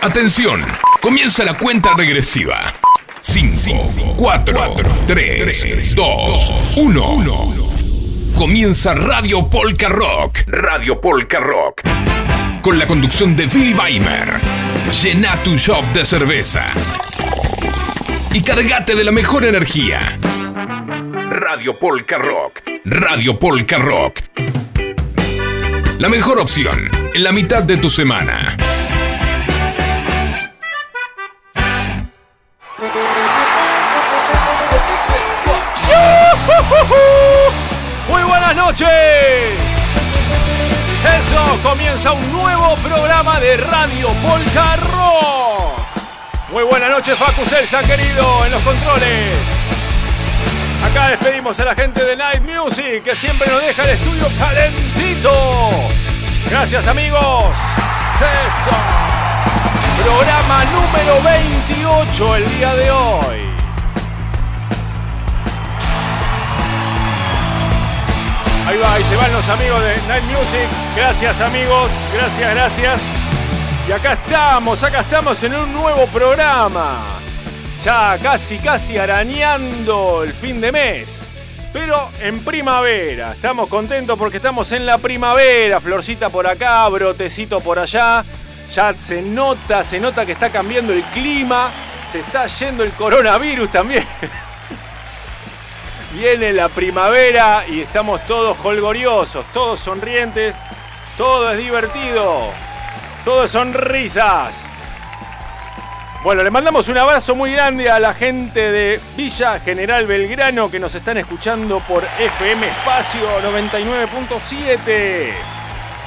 Atención, comienza la cuenta regresiva. 5, 4, 3, 2, 1. Comienza Radio Polka Rock. Radio Polka Rock. Con la conducción de Billy Weimer. Llena tu shop de cerveza. Y cargate de la mejor energía. Radio Polka Rock. Radio Polka Rock. La mejor opción en la mitad de tu semana. Comienza un nuevo programa de Radio Polka Rock. Muy buenas noches, Facu Celsa, querido, en los controles. Acá despedimos a la gente de Night Music, que siempre nos deja el estudio calentito. Gracias, amigos. Programa número 28 el día de hoy. Ahí va, ahí se van los amigos de Night Music. Gracias amigos, gracias, gracias. Y acá estamos, acá estamos en un nuevo programa. Ya casi, casi arañando el fin de mes. Pero en primavera. Estamos contentos porque estamos en la primavera. Florcita por acá, brotecito por allá. Ya se nota, se nota que está cambiando el clima. Se está yendo el coronavirus también. Viene la primavera y estamos todos holgoriosos, todos sonrientes, todo es divertido, todo es sonrisas. Bueno, le mandamos un abrazo muy grande a la gente de Villa General Belgrano que nos están escuchando por FM Espacio 99.7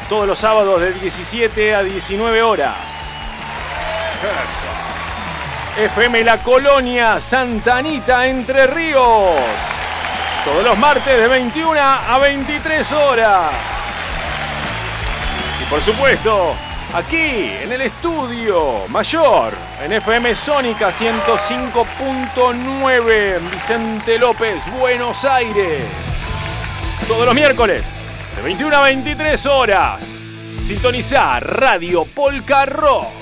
todos los sábados de 17 a 19 horas. FM La Colonia, Santa Anita, Entre Ríos. Todos los martes de 21 a 23 horas. Y por supuesto, aquí en el estudio mayor, en FM Sónica 105.9, en Vicente López, Buenos Aires. Todos los miércoles, de 21 a 23 horas. Sintonizar Radio Polka Rock.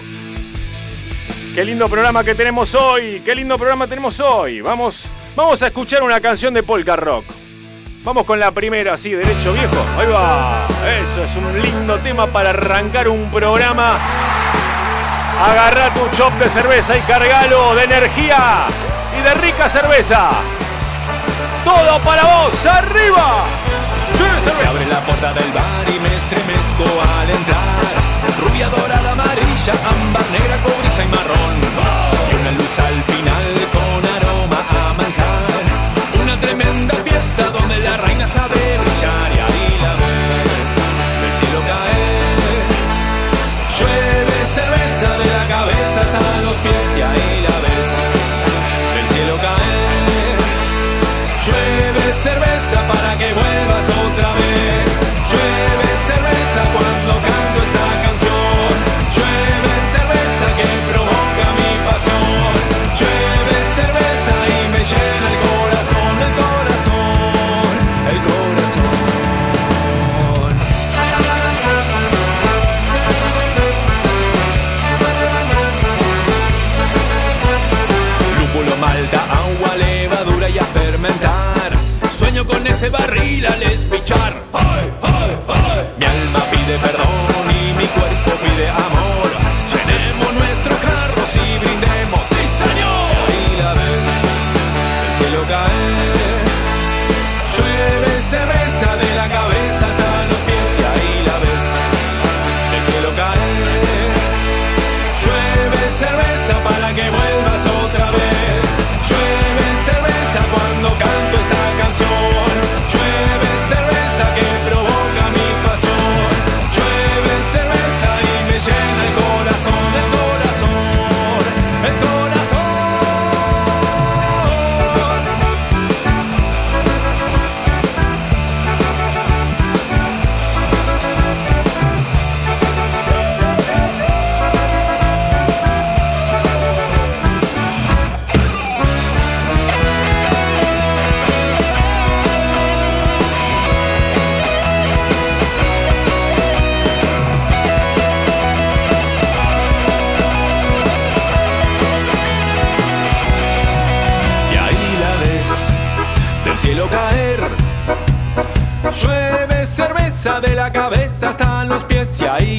Qué lindo programa que tenemos hoy, qué lindo programa tenemos hoy. Vamos Vamos a escuchar una canción de polka rock. Vamos con la primera, así, derecho viejo. Ahí va. Eso es un lindo tema para arrancar un programa. Agarra tu chop de cerveza y cargalo de energía y de rica cerveza. Todo para vos, arriba. Se abre la puerta del bar y me estremezco al entrar. Rubia, dorada, ámbar, negra, cobriza y marrón. Y una luz al final con aroma a manjar. Una tremenda fiesta donde la reina sabe brillar con ese barril al espichar. ¡Ay, ay, ay!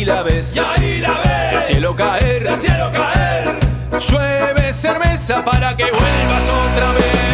Ahí la ves. Y ahí la ves. El cielo caer, el cielo caer. Llueve cerveza para que vuelvas otra vez.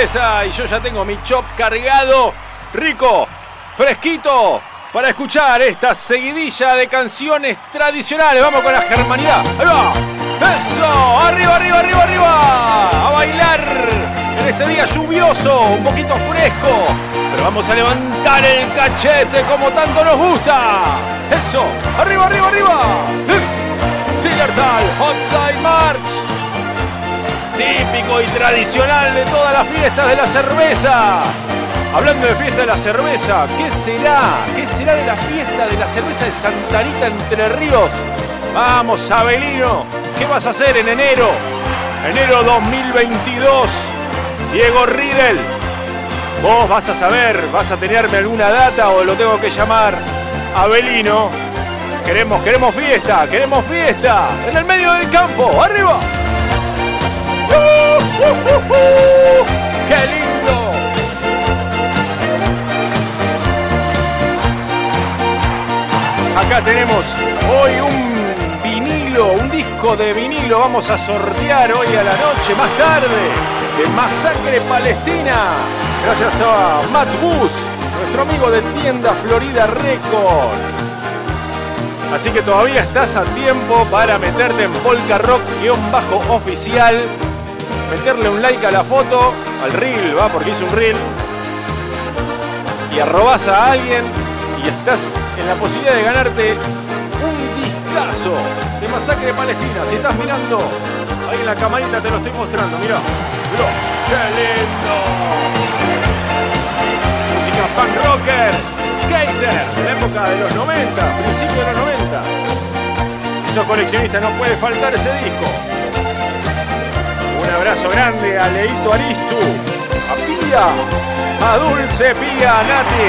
Y yo ya tengo mi chop cargado, rico, fresquito, para escuchar esta seguidilla de canciones tradicionales. Vamos con la germanidad. Ahí va. Eso, arriba, arriba, arriba, arriba. A bailar en este día lluvioso, un poquito fresco. Pero vamos a levantar el cachete como tanto nos gusta. Eso, arriba, arriba, arriba. Sillertal, Hot Side March típico y tradicional de todas las fiestas de la cerveza. Hablando de fiesta de la cerveza, ¿qué será? ¿Qué será de la fiesta de la cerveza de Santa Rita Entre Ríos? Vamos, Abelino, ¿qué vas a hacer en enero? Enero 2022. Diego Riedel, vos vas a saber, vas a tenerme alguna data o lo tengo que llamar Abelino. Queremos, queremos fiesta, queremos fiesta. En el medio del campo, arriba. ¡Qué lindo! Acá tenemos hoy un vinilo, un disco de vinilo. Vamos a sortear hoy a la noche, más tarde, de Masacre Palestina. Gracias a Matt Bus, nuestro amigo de tienda Florida Record. Así que todavía estás a tiempo para meterte en Polka Rock-oficial meterle un like a la foto, al reel, va, porque hice un reel, y arrobas a alguien y estás en la posibilidad de ganarte un discazo de Masacre Palestina. Si estás mirando ahí en la camarita te lo estoy mostrando, mira, mira, qué lindo. Música punk rocker, skater, de la época de los 90, principio de los 90. Si sos no puede faltar ese disco. Un abrazo grande a Leito Aristu, a Pía, a Dulce Pía, a Nati,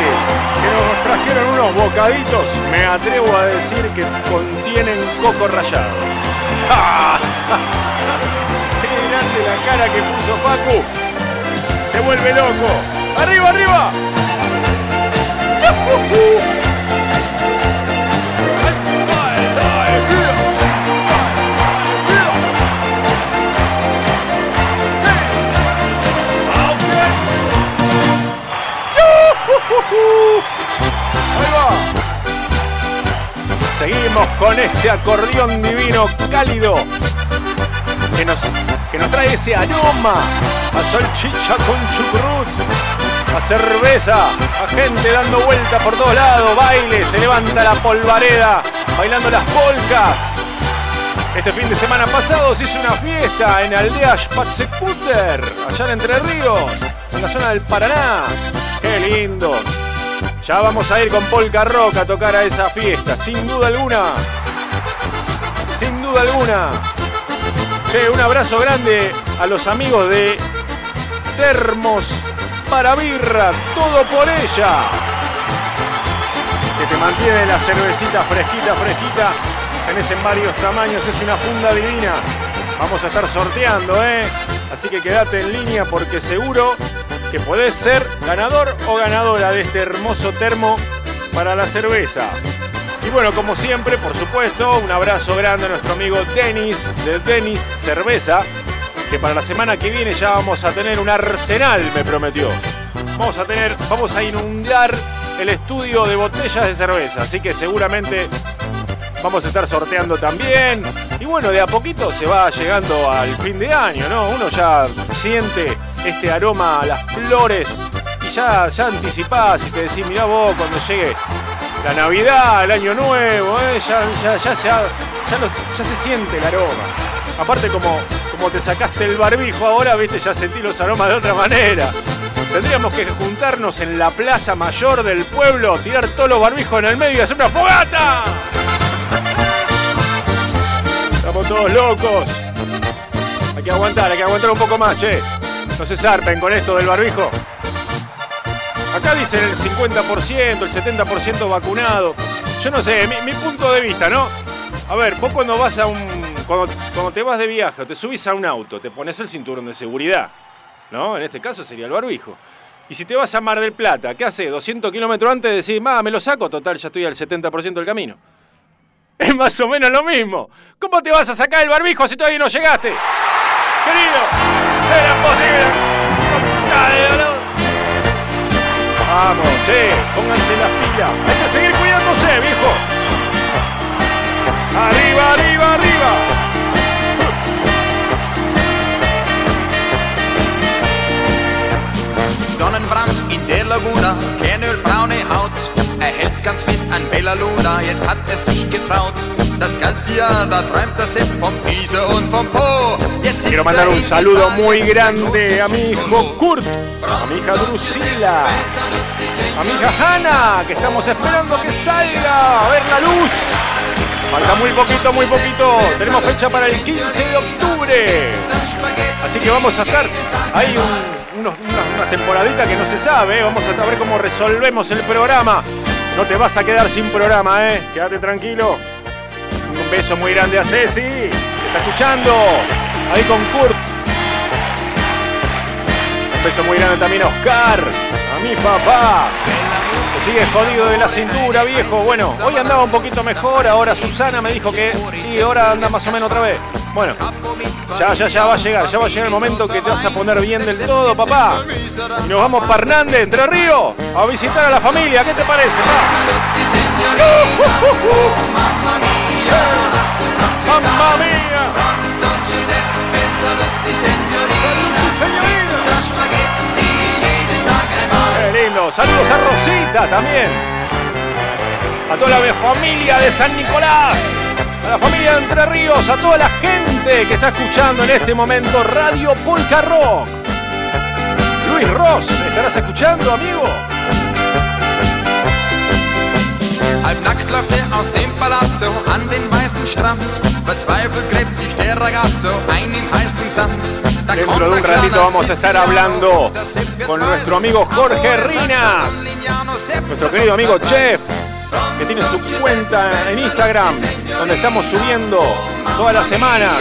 que nos trajeron unos bocaditos, me atrevo a decir que contienen coco rallado. ¡Qué grande la cara que puso Facu! Se vuelve loco. ¡Arriba, arriba! Ahí va. Seguimos con este acordeón divino cálido que nos, que nos trae ese aroma a salchicha con chucrut, a cerveza, a gente dando vuelta por todos lados, baile, se levanta la polvareda, bailando las polcas. Este fin de semana pasado se hizo una fiesta en Aldea Spatzekuter, allá en Entre Ríos, en la zona del Paraná. ¡Qué lindo! Ya vamos a ir con Polka Rock a tocar a esa fiesta, sin duda alguna. Sin duda alguna. Un abrazo grande a los amigos de Termos para Birra, todo por ella. Que te mantiene la cervecita fresquita, fresquita. Tenés en varios tamaños, es una funda divina. Vamos a estar sorteando, ¿eh? Así que quédate en línea porque seguro que podés ser ganador o ganadora de este hermoso termo para la cerveza. Y bueno, como siempre, por supuesto, un abrazo grande a nuestro amigo Denis de Denis Cerveza, que para la semana que viene ya vamos a tener un arsenal, me prometió. Vamos a tener, vamos a inundar el estudio de botellas de cerveza, así que seguramente vamos a estar sorteando también. Y bueno, de a poquito se va llegando al fin de año, ¿no? Uno ya siente este aroma a las flores y ya, ya anticipás y te decís, mirá vos cuando llegue la Navidad, el Año Nuevo, ¿eh? ya, ya, ya, ya, ya, ya se siente el aroma. Aparte como, como como te sacaste el barbijo ahora, viste, ya sentí los aromas de otra manera. Tendríamos que juntarnos en la plaza mayor del pueblo, tirar todos los barbijos en el medio y hacer una fogata. Estamos todos locos. Hay que aguantar, hay que aguantar un poco más, che. No se zarpen con esto del barbijo. Acá dicen el 50%, el 70% vacunado. Yo no sé, mi, punto de vista, ¿no? A ver, vos cuando vas a un. Cuando, te vas de viaje o te subís a un auto, te pones el cinturón de seguridad. ¿No? En este caso sería el barbijo. Y si te vas a Mar del Plata, ¿qué hace? 200 kilómetros antes decís, ma, me lo saco, total, ya estoy al 70% del camino. Es más o menos lo mismo. ¿Cómo te vas a sacar el barbijo si todavía no llegaste? Querido, era posible. Vamos, che, pónganse las pilas. Hay que seguir cuidándose, viejo. Arriba, arriba, arriba. Sonnenbrand in der Laguna, kernölbraune Haut. Er hält ganz fest an Bella Luna, jetzt hat er sich getraut. Das ganze Jahr, da träumt er Sepp vom Pisa und vom Po. Jetzt Quiero mandar un saludo muy grande a mi hijo. Kurt, a mi hija Drusila, a mi hija Hanna, que estamos esperando que salga a ver la luz. Falta muy poquito, muy poquito. Tenemos fecha para el 15 de octubre. Así que vamos a estar. Hay un- unos- una, una temporadita que no se sabe. ¿eh? Vamos a ver cómo resolvemos el programa. No te vas a quedar sin programa, ¿eh? Quédate tranquilo. Un beso muy grande a Ceci, que está escuchando. Ahí con Kurt. Un beso muy grande también a Oscar, a mi papá. Que sigue jodido de la cintura, viejo. Bueno, hoy andaba un poquito mejor. Ahora Susana me dijo que sí, ahora anda más o menos otra vez. Bueno, ya, ya, ya va a llegar. Ya va a llegar el momento que te vas a poner bien del todo, papá. Y nos vamos para Hernández, Entre Ríos, a visitar a la familia. ¿Qué te parece, ¡Mamma mía! ¡Qué lindo! Saludos a Rosita también. A toda la familia de San Nicolás. A la familia de Entre Ríos. A toda la gente que está escuchando en este momento Radio Polka Rock. Luis Ross, ¿estarás escuchando, amigo? Halbnackt läuft er aus dem Palazzo an den weißen Strand. Verzweifelt gräbt sich der Ragazzo ein im heißen Sand. Da Dentro de un ratito vamos a estar hablando con nuestro amigo Jorge Rinas, nuestro querido amigo Chef, que tiene su cuenta en Instagram, donde estamos subiendo todas las semanas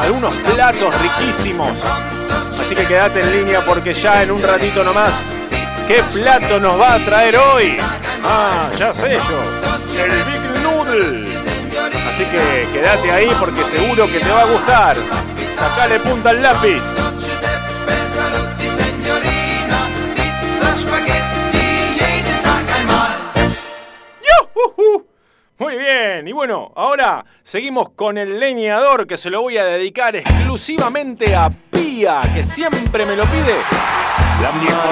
algunos platos riquísimos. Así que quédate en línea porque ya en un ratito nomás, ¿qué plato nos va a traer hoy? Ah, ya sé yo, el Big Noodle. Así que quédate ahí porque seguro que te va a gustar. Sacale punta al lápiz. Muy bien, y bueno, ahora seguimos con el leñador que se lo voy a dedicar exclusivamente a Pía, que siempre me lo pide.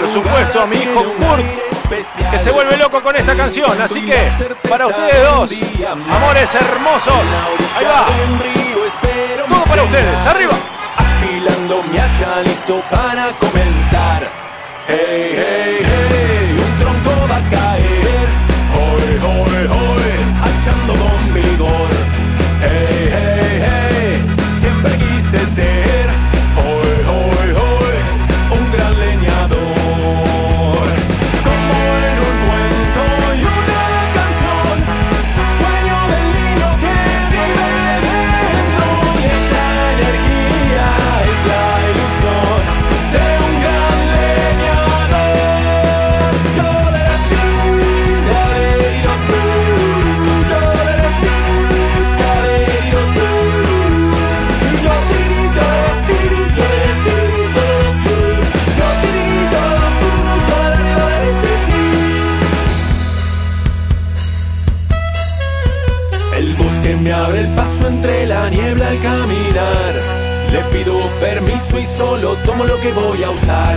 Por supuesto a mi hijo Kurt, que se vuelve loco con esta canción. Así que, para ustedes dos, amores hermosos, ahí va. Todo para ustedes, arriba. Afilando mi hacha, listo para comenzar. Hey, hey, hey, un tronco va a caer. Hoy, hoy, hoy, solo tomo lo que voy a usar.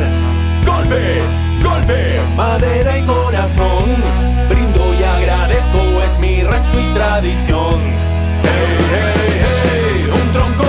Golpe, golpe, madera y corazón. Brindo y agradezco, es mi rezo y tradición. Hey, hey, hey, un tronco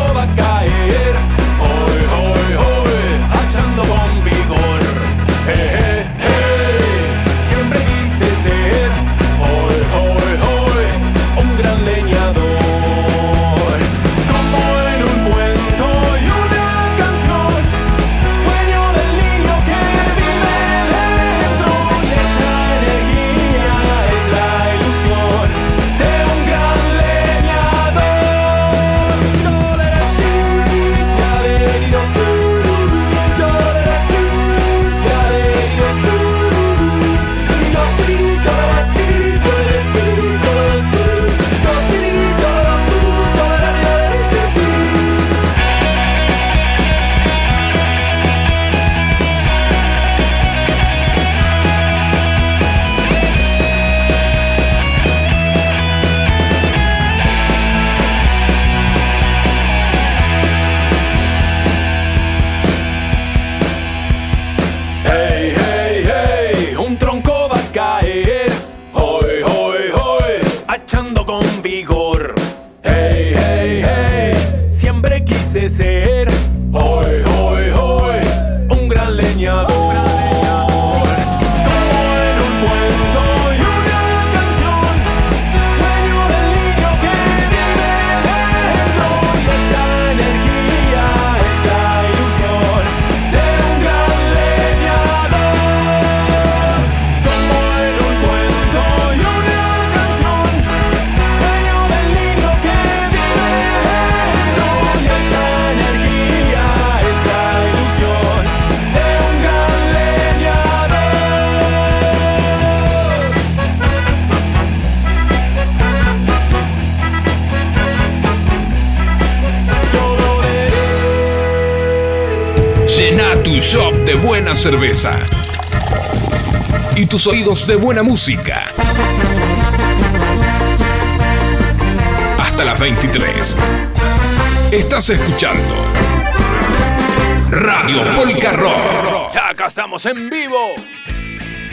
cerveza y tus oídos de buena música. Hasta las 23. Estás escuchando Radio Polka Rock. Ya acá estamos en vivo.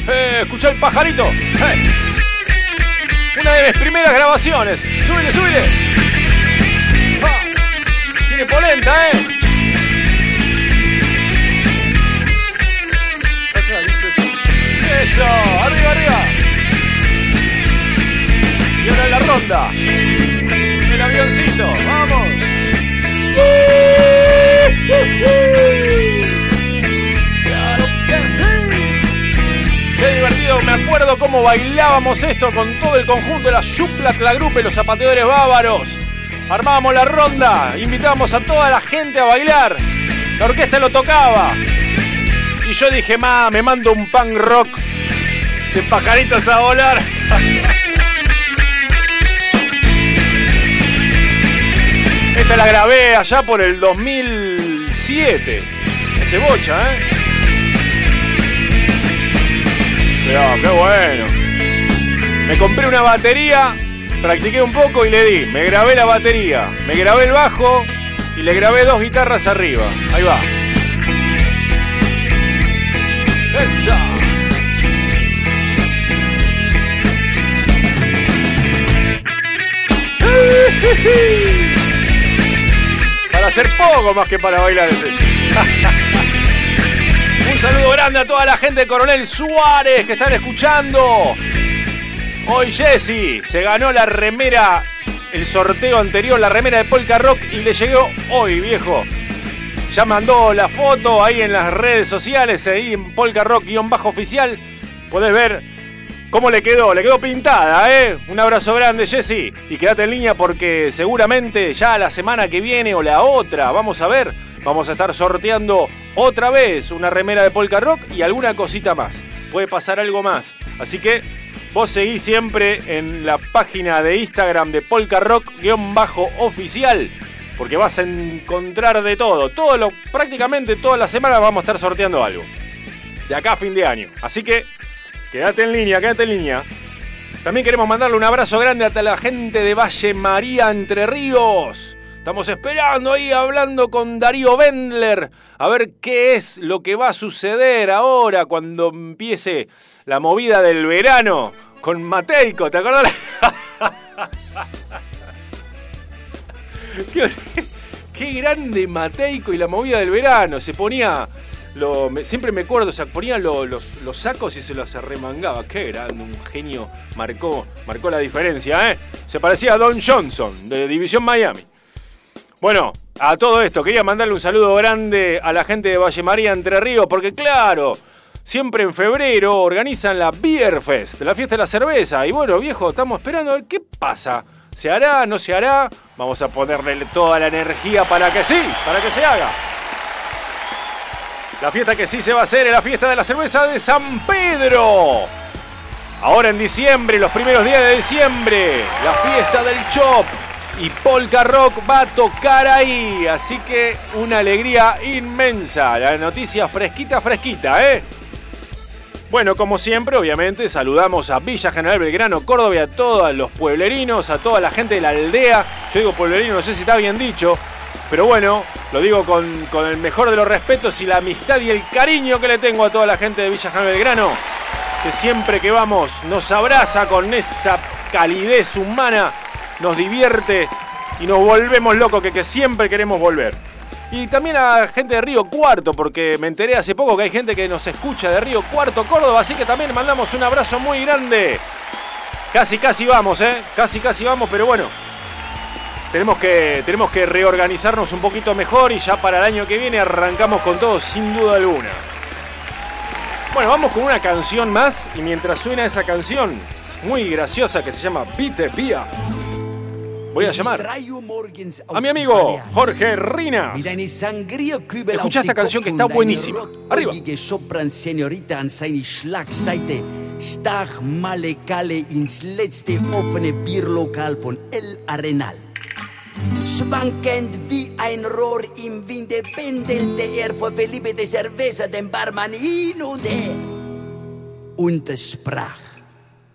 Eh, escucha el pajarito. Eh. Una de mis primeras grabaciones. Súbile, súbile. Ah, Tiene polenta, eh. Arriba, arriba. Y ahora la ronda. El avioncito, vamos. Claro que. Qué divertido, me acuerdo cómo bailábamos esto con todo el conjunto de la Yupla la Grupe, los zapateadores bávaros. Armábamos la ronda, invitábamos a toda la gente a bailar. La orquesta lo tocaba. Y yo dije, ma, me mando un punk rock de pajaritos a volar. Esta la grabé allá por el 2007. Ese bocha, ¿eh? Pero, qué bueno. Me compré una batería, practiqué un poco y le di. Me grabé la batería, me grabé el bajo y le grabé dos guitarras arriba. Ahí va. Esa. Para hacer poco más que para bailar ese. Un saludo grande a toda la gente Coronel Suárez que están escuchando. Hoy Jesse se ganó la remera, el sorteo anterior, la remera de Polka Rock y le llegó hoy, viejo. Ya mandó la foto ahí en las redes sociales, ahí en Polka Rock-oficial. Podés ver cómo le quedó. Le quedó pintada, ¿eh? Un abrazo grande, Jesse. Y quédate en línea porque seguramente ya la semana que viene o la otra, vamos a ver, vamos a estar sorteando otra vez una remera de Polka Rock y alguna cosita más. Puede pasar algo más. Así que vos seguís siempre en la página de Instagram de Polka Rock-oficial porque vas a encontrar de todo. todo lo, prácticamente toda la semana vamos a estar sorteando algo. De acá a fin de año. Así que quédate en línea, quédate en línea. También queremos mandarle un abrazo grande a la gente de Valle María Entre Ríos. Estamos esperando ahí hablando con Darío Bendler a ver qué es lo que va a suceder ahora cuando empiece la movida del verano con Mateico, ¿te acordás? qué, qué grande Mateico y la movida del verano. Se ponía, siempre me acuerdo, se ponía lo- los, los sacos y se los arremangaba. Qué grande, un genio. Marcó, marcó la diferencia, ¿eh? Se parecía a Don Johnson, de División Miami. Bueno, a todo esto, quería mandarle un saludo grande a la gente de Valle María Entre Ríos, porque claro, siempre en febrero organizan la Beer Fest, la fiesta de la cerveza. Y bueno, viejo, estamos esperando a ver qué pasa. ¿Se hará? ¿No se hará? Vamos a ponerle toda la energía para que sí, para que se haga. La fiesta que sí se va a hacer es la fiesta de la cerveza de San Pedro. Ahora en diciembre, los primeros días de diciembre, la fiesta del Chop. Y Polka Rock va a tocar ahí. Así que una alegría inmensa. La noticia fresquita, fresquita, ¿eh? Bueno, como siempre, obviamente, saludamos a Villa General Belgrano, Córdoba, a todos los pueblerinos, a toda la gente de la aldea. Yo digo pueblerino, no sé si está bien dicho, pero bueno, lo digo con, con el mejor de los respetos y la amistad y el cariño que le tengo a toda la gente de Villa General Belgrano, que siempre que vamos nos abraza con esa calidez humana, nos divierte y nos volvemos locos, que, que siempre queremos volver. Y también a gente de Río Cuarto, porque me enteré hace poco que hay gente que nos escucha de Río Cuarto, Córdoba, así que también mandamos un abrazo muy grande. Casi, casi vamos, ¿eh? Casi, casi vamos, pero bueno. Tenemos que, tenemos que reorganizarnos un poquito mejor y ya para el año que viene arrancamos con todo sin duda alguna. Bueno, vamos con una canción más y mientras suena esa canción muy graciosa que se llama Vite Pia, voy a llamar a mi amigo Jorge Rina. Escucha esta canción que está buenísima. Arriba. Male ins letzte offene El Arenal. Schwankend wie ein Rohr im Winde pendelte er vor verliebte Cerveza den Barmann hin und her. Und es sprach.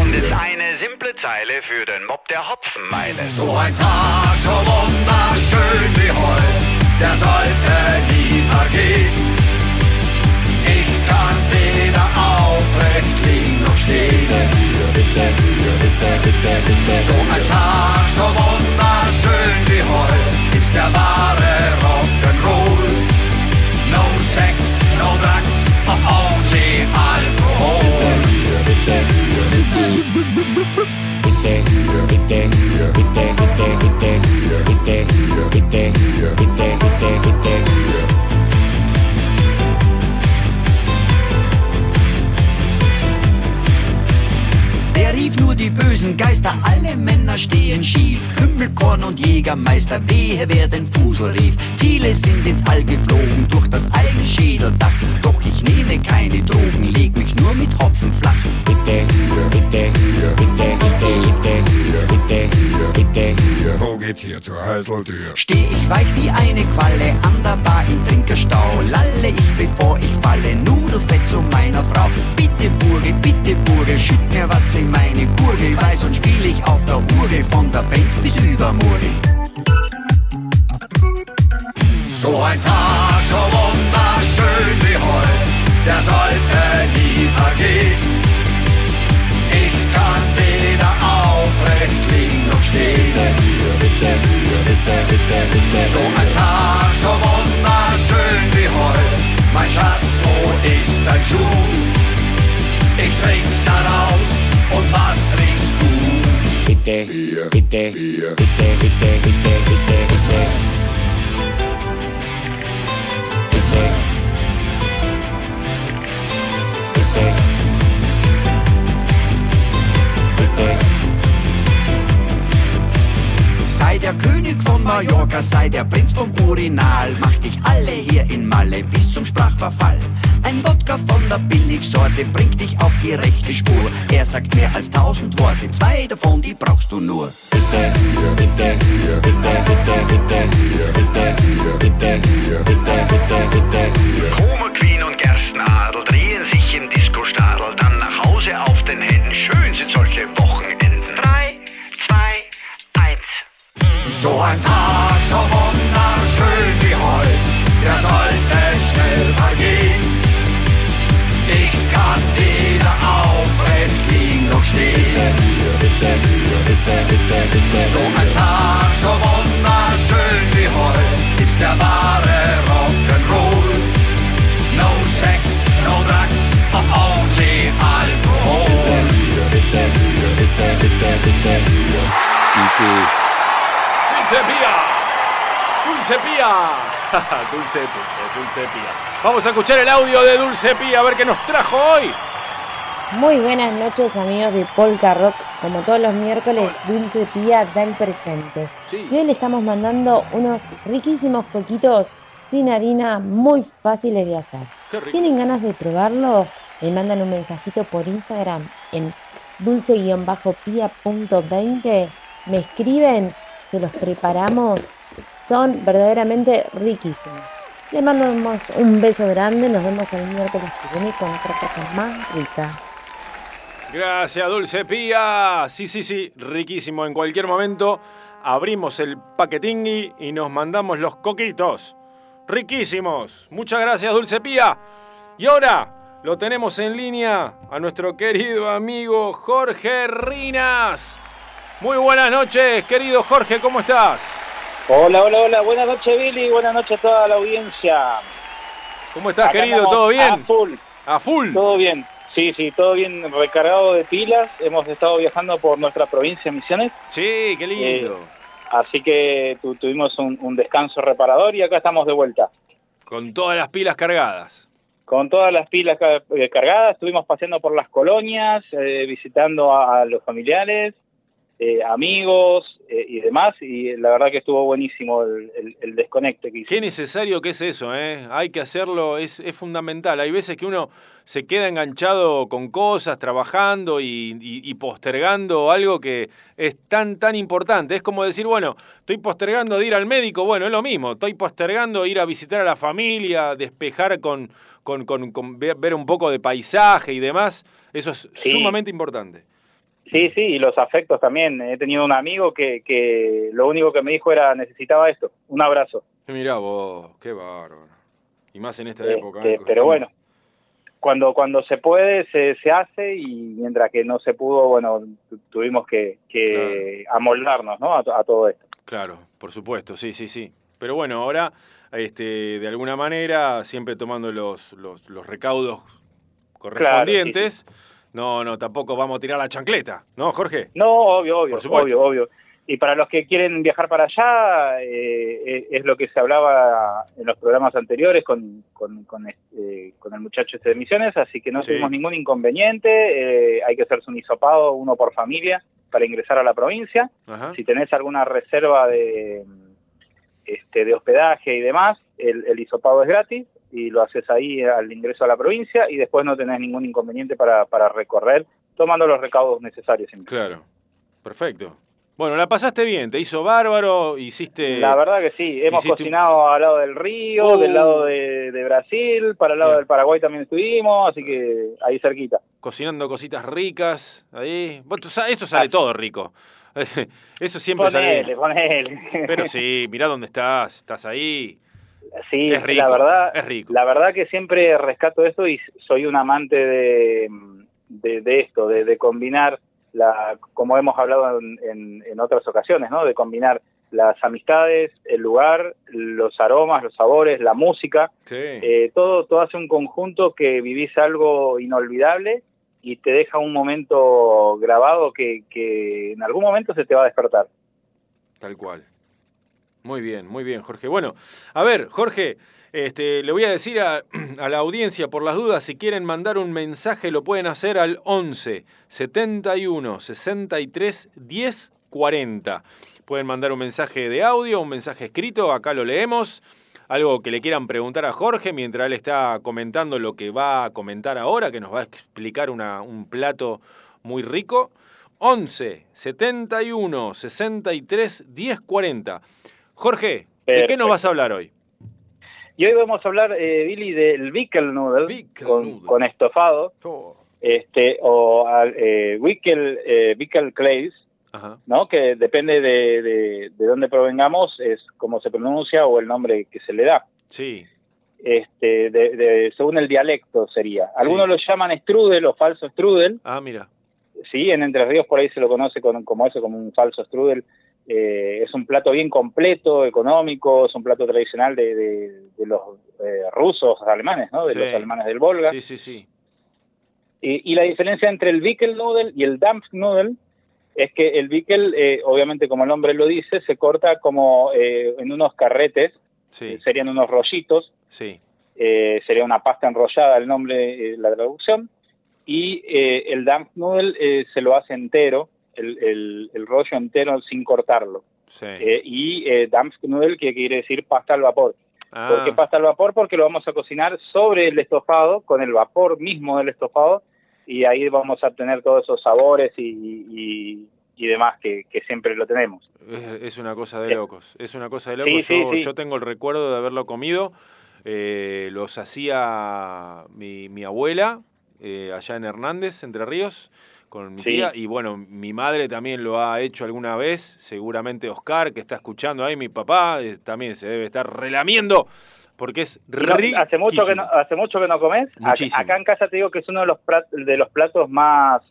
Und ist eine simple Zeile für den Mob der Hopfenmeile. So ein Tag, so wunderschön wie heute, der sollte nie vergehen. Ich kann weder aufrecht liegen noch stehen. So ein Tag, so wunderschön wie heute, ist der wahre Rock'n'Roll. peu bösen Geister, alle Männer stehen schief. Kümmelkorn und Jägermeister, wehe wer den Fusel rief. Viele sind ins All geflogen durch das eigene Schädeldach. Doch ich nehme keine Drogen, leg mich nur mit Hopfen flach. Wo geht's hier zur Häuseltür? Steh ich weich wie eine Qualle an der Bar im Trinkerstau. Lalle ich bevor ich falle, Nudelfett zu meiner Frau. Bitte Burge, bitte Burge, schütt mir was in meine Gurgel, weil sonst spiel ich auf der Urgel von der Bank bis übermorgen. So ein Tag, so wunderschön wie heute, der sollte nie vergehen. Ich kann weder aufrecht liegen noch stehen. So ein Tag, so wunderschön wie heute, mein Schatz, wo ist dein Schuh? Ich trink daraus und was trinkst du? Bitte, bitte, bitte, bitte, bitte, bitte, bitte. Bitte. Bitte. Bitte. Sei der König von Mallorca, sei der Prinz vom Urinal. Mach dich alle hier in Malle bis zum Sprachverfall. Ein Wodka von der Billigsorte bringt dich auf die rechte Spur. Er sagt mehr als tausend Worte, zwei davon, die brauchst du nur. Bitte, bitte, bitte, bitte, bitte, bitte, bitte, bitte, bitte. Homer Queen und Gerstenadel drehen sich im Disco-Stadel, dann nach Hause auf den Händen. Schön sind solche Wochenenden. Drei, zwei, eins. So ein Tag, so wunderschön wie heute, der sollte schnell vergehen. Ich kann weder aufrecht liegen noch stehen. So ein Tag, so wunderschön wie heute, ist der wahre Rock'n'Roll. No sex, no drugs, only Alkohol. Dulce Pía. Dulce Pía. Dulce, dulce, Dulce Pía. Vamos a escuchar el audio de Dulce Pía a ver qué nos trajo hoy. Muy buenas noches amigos de Polka Rock. Como todos los miércoles, Dulce Pía da el presente. Sí. Y hoy le estamos mandando unos riquísimos coquitos sin harina muy fáciles de hacer. ¿Tienen ganas de probarlo? Le mandan un mensajito por Instagram en dulce-pía.20. Me escriben se los preparamos son verdaderamente riquísimos. Les mandamos un beso grande, nos vemos el miércoles que viene con otra cosa más rica. Gracias, Dulce Pía. Sí, sí, sí, riquísimo. En cualquier momento abrimos el paquetingui y nos mandamos los coquitos. Riquísimos. Muchas gracias, Dulce Pía. Y ahora lo tenemos en línea a nuestro querido amigo Jorge Rinas. Muy buenas noches, querido Jorge, ¿cómo estás? Hola, hola, hola. Buenas noches, Billy. Buenas noches a toda la audiencia. ¿Cómo estás, Acá querido? ¿Todo bien? A full. A full. Todo bien. Sí, sí, todo bien recargado de pilas. Hemos estado viajando por nuestra provincia de Misiones. Sí, qué lindo. Eh, así que tu- tuvimos un, un descanso reparador y acá estamos de vuelta. Con todas las pilas cargadas. Con todas las pilas eh, cargadas, estuvimos paseando por las colonias, eh, visitando a, a los familiares, eh, amigos eh, y demás. Y la verdad que estuvo buenísimo el, el- el desconecte que hicimos. Qué necesario que es eso, ¿eh? Hay que hacerlo, es, es fundamental. Hay veces que uno se queda enganchado con cosas, trabajando y, y- y postergando algo que es tan, tan importante. Es como decir, bueno, estoy postergando de ir al médico, bueno, es lo mismo. Estoy postergando ir a visitar a la familia, despejar con, con, con- con ver, ver un poco de paisaje y demás. Eso es Sí. sumamente importante. Sí, sí, y los afectos también. He tenido un amigo que, que lo único que me dijo era necesitaba esto, un abrazo. Mirá vos, qué bárbaro. Y más en esta Este, época. ¿eh? pero bueno, cuando cuando se puede se, se hace y mientras que no se pudo, bueno, tu- tuvimos que, que amoldarnos, ¿no? A, a todo esto. Claro, por supuesto, sí, sí, sí. Pero bueno, ahora, este, de alguna manera, siempre tomando los, los, los recaudos correspondientes. No, no, tampoco vamos a tirar la chancleta, ¿no, Jorge? No, obvio, obvio, obvio, obvio. Y para los que quieren viajar para allá, eh, eh, es lo que se hablaba en los programas anteriores con, con, con, este, con el muchacho este de Misiones, así que no Sí. tuvimos ningún inconveniente. eh, hay que hacerse un hisopado, uno por familia, para ingresar a la provincia. Ajá. Si tenés alguna reserva de, este, de hospedaje y demás, el, el hisopado es gratis y lo haces ahí al ingreso a la provincia y después no tenés ningún inconveniente para, para recorrer tomando los recaudos necesarios. siempre. Claro, perfecto. Bueno, la pasaste bien, te hizo bárbaro, hiciste... La verdad que sí, hemos hiciste cocinado al lado del río, Uh. del lado de, de Brasil, para el lado Bien. del Paraguay también estuvimos, así que ahí cerquita. Cocinando cositas ricas, ahí... Sabes, esto sale todo rico. Eso siempre Ponele, sale... ponele. Pero sí, mirá dónde estás, estás ahí. Sí, Es rico, la verdad, es rico. la verdad que siempre rescato esto y soy un amante de, de, de esto, de, de combinar, la, como hemos hablado en, en- en otras ocasiones, ¿no? De combinar las amistades, el lugar, los aromas, los sabores, la música, Sí. eh, todo, todo hace un conjunto que vivís algo inolvidable y te deja un momento grabado que, que en algún momento se te va a despertar. Tal cual. Muy bien, muy bien, Jorge. Bueno, a ver, Jorge, este, le voy a decir a, a la audiencia, por las dudas, si quieren mandar un mensaje, lo pueden hacer al 11 71 63 10 40. Pueden mandar un mensaje de audio, un mensaje escrito, acá lo leemos. Algo que le quieran preguntar a Jorge mientras él está comentando lo que va a comentar ahora, que nos va a explicar una- un plato muy rico. 11 71 63 10 40. Jorge, ¿de qué nos vas a hablar hoy? Y hoy vamos a hablar, eh, Billy, del Wickel Noodle con, con estofado, este o al, eh, Wickel, eh, Clays, Ajá. ¿no? Que depende de, de, de dónde provengamos, es como se pronuncia o el nombre que se le da. Sí. Este, de, de- según el dialecto sería. Algunos lo llaman strudel o falso strudel. Ah, mira. Sí, en Entre Ríos por ahí se lo conoce con- como eso, como un falso strudel. Eh, es un plato bien completo, económico, es un plato tradicional de, de- de los eh, rusos, alemanes, ¿no? De Sí. los alemanes del Volga. Sí, sí, sí. Y, y la diferencia entre el Wickel Noodle y el Dampf Noodle es que el Wickel, eh, obviamente como el nombre lo dice, se corta como eh, en unos carretes, Sí, serían unos rollitos, sí. eh, sería una pasta enrollada el nombre, eh, la traducción, y eh, el Dampf Noodle eh, se lo hace entero, el, el- el rollo entero sin cortarlo. sí. Eh, y eh, que quiere decir pasta al vapor. Ah, ¿Por qué pasta al vapor? Porque lo vamos a cocinar sobre el estofado, con el vapor mismo del estofado, y ahí vamos a obtener todos esos sabores y, y- y demás que, que siempre lo tenemos. Es, es una cosa de Eh, locos, es una cosa de sí, locos. sí, yo, sí. yo tengo el recuerdo de haberlo comido. eh, los hacía mi, mi abuela eh, allá en Hernández, Entre Ríos, con mi Sí. tía. Y bueno, mi madre también lo ha hecho alguna vez. Seguramente Oscar, que está escuchando ahí, mi papá, eh, también se debe estar relamiendo porque es riquísimo. hace mucho que no, hace mucho que no comes. Muchísimo. Acá en casa te digo que es uno de los plat- de los platos más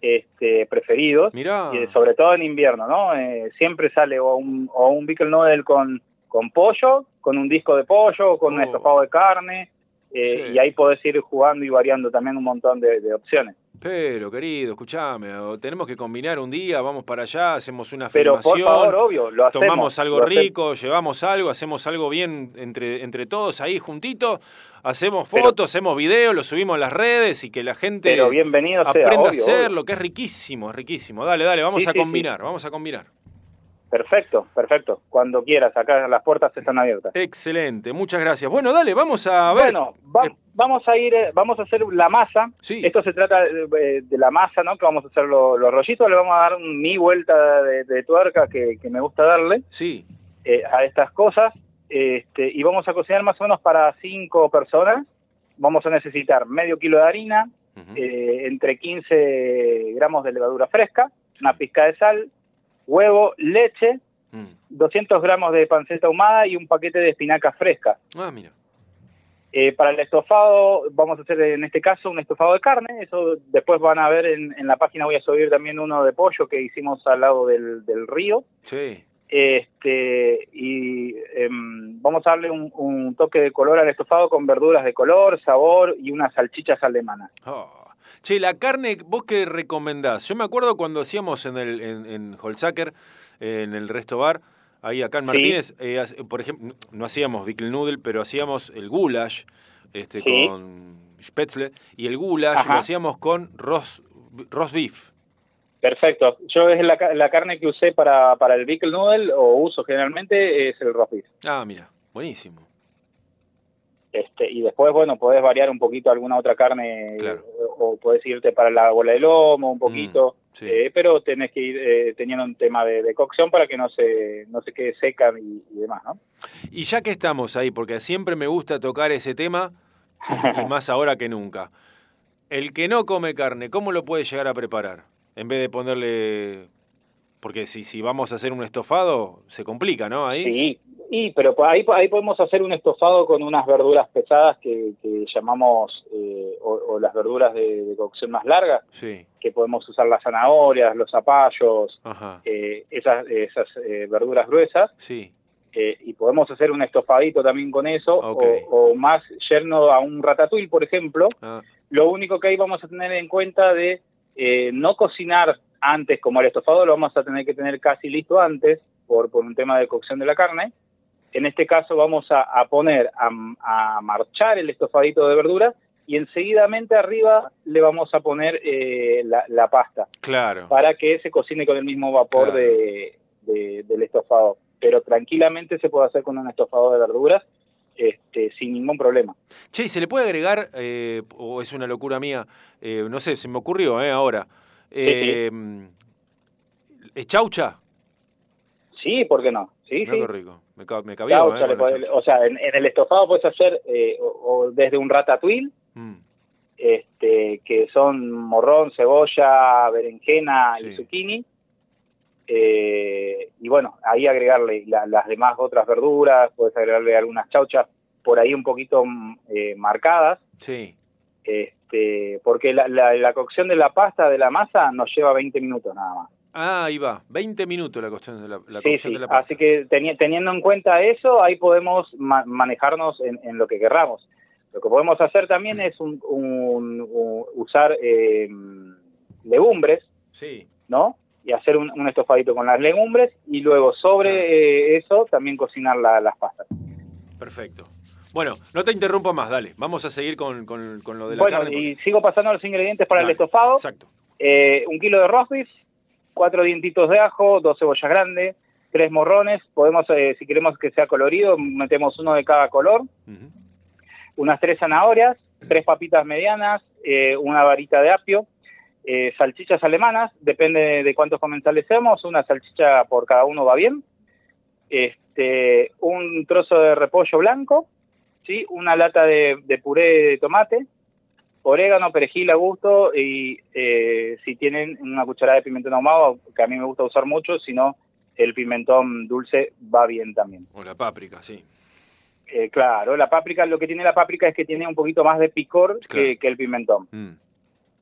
este, preferidos, Mirá. y sobre todo en invierno, ¿no? Eh, siempre sale o un, o un noodle con, con pollo, con un disco de pollo, con un Oh. estofado de carne, eh, Sí. y ahí podés ir jugando y variando también un montón de, de opciones. Pero, querido, escuchame, tenemos que combinar un día, vamos para allá, hacemos una Pero por filmación. favor, obvio, lo hacemos. tomamos algo lo hacemos. rico, llevamos algo, hacemos algo bien entre, entre todos ahí juntitos, hacemos Pero- fotos, hacemos videos, lo subimos a las redes y que la gente Pero bienvenido sea, aprenda a hacerlo, obvio. que es riquísimo, es riquísimo. Dale, dale, vamos Sí, a sí, combinar, vamos a combinar. Perfecto, perfecto. Cuando quieras, acá las puertas están abiertas. Excelente, muchas gracias. Bueno, dale, vamos a ver. Bueno, va- vamos a ir, eh, vamos a hacer la masa. Sí. Esto se trata de, de la masa, ¿no? Que vamos a hacer lo- los rollitos. Le vamos a dar mi vuelta de, de tuerca que, que me gusta darle Sí, eh, a estas cosas. Este, y vamos a cocinar más o menos para cinco personas. Vamos a necesitar medio kilo de harina, eh, entre 15 gramos de levadura fresca, una pizca de sal, huevo, leche, Mm. 200 gramos de panceta ahumada y un paquete de espinacas frescas. ah, mira. Eh, para el estofado, vamos a hacer en este caso un estofado de carne. Eso después van a ver en, en la página. Voy a subir también uno de pollo que hicimos al lado del, del río. Sí, Este, y em, vamos a darle un, un toque de color al estofado con verduras de color, sabor y unas salchichas alemanas. Oh. Che, la carne, ¿vos qué recomendás? Yo me acuerdo cuando hacíamos en el en, en Holzacker, en el Resto Bar, ahí acá en Sí. Martínez, eh, por ejemplo, no hacíamos Bickel Noodle, pero hacíamos el goulash este, Sí. con Spätzle, y el goulash Ajá. lo hacíamos con roast, roast beef. Perfecto. Yo es la, la carne que usé para, para el Bickel Noodle, o uso generalmente, es el roast beef. Ah, mira, buenísimo. Este, y después, bueno, podés variar un poquito alguna otra carne Claro. o, o podés irte para la bola de lomo un poquito, Mm, sí. eh, pero tenés que ir eh, teniendo un tema de, de cocción para que no se, no se quede seca y, y demás, ¿no? Y ya que estamos ahí, porque siempre me gusta tocar ese tema, y, y más ahora que nunca. El que no come carne, ¿cómo lo puede llegar a preparar? En vez de ponerle... Porque si, si vamos a hacer un estofado, se complica, ¿no? Ahí. Sí, y, pero po- ahí, ahí podemos hacer un estofado con unas verduras pesadas que, que llamamos, eh, o, o las verduras de, de cocción más largas, Sí, que podemos usar las zanahorias, los zapallos, eh, esas, esas eh, verduras gruesas, sí. eh, y podemos hacer un estofadito también con eso, o, o más yerno a un ratatouille, por ejemplo. Ah, Lo único que ahí vamos a tener en cuenta de eh, no cocinar antes, como el estofado lo vamos a tener que tener casi listo antes, por, por un tema de cocción de la carne. En este caso vamos a, a poner a, a marchar el estofadito de verduras y enseguidamente arriba le vamos a poner eh, la, la pasta claro. para que se cocine con el mismo vapor Claro. de, de- del estofado. Pero tranquilamente se puede hacer con un estofado de verduras este, sin ningún problema. Che, ¿y se le puede agregar, eh, o es una locura mía, eh, no sé, se me ocurrió eh, ahora, ¿eh, chaucha? Sí, ¿por qué no? Sí, sí. qué rico, me, ca- me cabió, Chaucha, eh, o sea, en, en el estofado puedes hacer eh, o, o desde un ratatouille, Mm, este, que son morrón, cebolla, berenjena Sí. y zucchini. Eh, y bueno, ahí agregarle la- las demás otras verduras, puedes agregarle algunas chauchas por ahí un poquito mm, marcadas, sí, este, porque la, la- la cocción de la pasta, de la masa, nos lleva 20 minutos nada más. Ah, ahí va, 20 minutos la cuestión de la, la Sí, sí. de la pasta. Así que teni- teniendo en cuenta eso, ahí podemos ma- manejarnos en, en lo que querramos. Lo que podemos hacer también es un- un- un- usar eh, legumbres, Sí, ¿no? Y hacer un, un estofadito con las legumbres y luego sobre eh, eso también cocinar la- las pastas. perfecto. Bueno, no te interrumpo más, dale, vamos a seguir con, con- con lo de la Bueno, carne. y sigo pasando los ingredientes para Dale, el estofado. Exacto. Eh, un kilo de roast beef, cuatro dientitos de ajo, dos cebollas grandes, tres morrones. Podemos, eh, si queremos que sea colorido, metemos uno de cada color. Unas tres zanahorias, tres papitas medianas, eh, una varita de apio, eh, salchichas alemanas, depende de cuántos comensales seamos, una salchicha por cada uno va bien, este, un trozo de repollo blanco, ¿sí? una lata de, de puré de tomate, orégano, perejil a gusto y eh, si tienen una cucharada de pimentón ahumado, que a mí me gusta usar mucho, si no, el pimentón dulce va bien también. O la páprica, sí. Eh, claro, la páprica, lo que tiene la páprica es que tiene un poquito más de picor que, que el pimentón. Mm.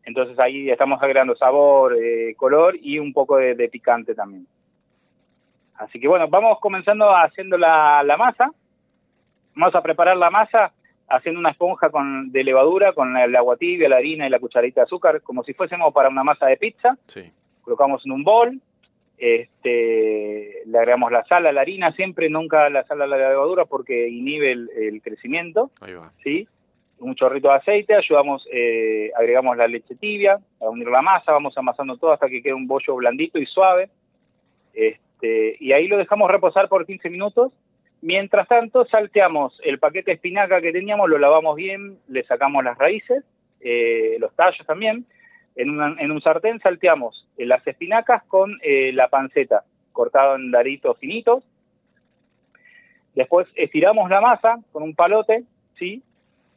Entonces ahí estamos agregando sabor, eh, color y un poco de, de picante también. Así que bueno, vamos comenzando haciendo la, la masa. Vamos a preparar la masa haciendo una esponja con, de levadura con el agua tibia, la harina y la cucharita de azúcar, como si fuésemos para una masa de pizza. Sí. Colocamos en un bol, este, le agregamos la sal a la harina, siempre nunca la sal a la levadura porque inhibe el, el crecimiento. Ahí va. ¿sí? Un chorrito de aceite, ayudamos, eh, agregamos la leche tibia a unir la masa, vamos amasando todo hasta que quede un bollo blandito y suave. Este, y ahí lo dejamos reposar por 15 minutos. Mientras tanto, salteamos el paquete de espinaca que teníamos, lo lavamos bien, le sacamos las raíces, eh, los tallos también. En, en un sartén salteamos las espinacas con eh, la panceta, cortado en daditos finitos. Después estiramos la masa con un palote, ¿sí?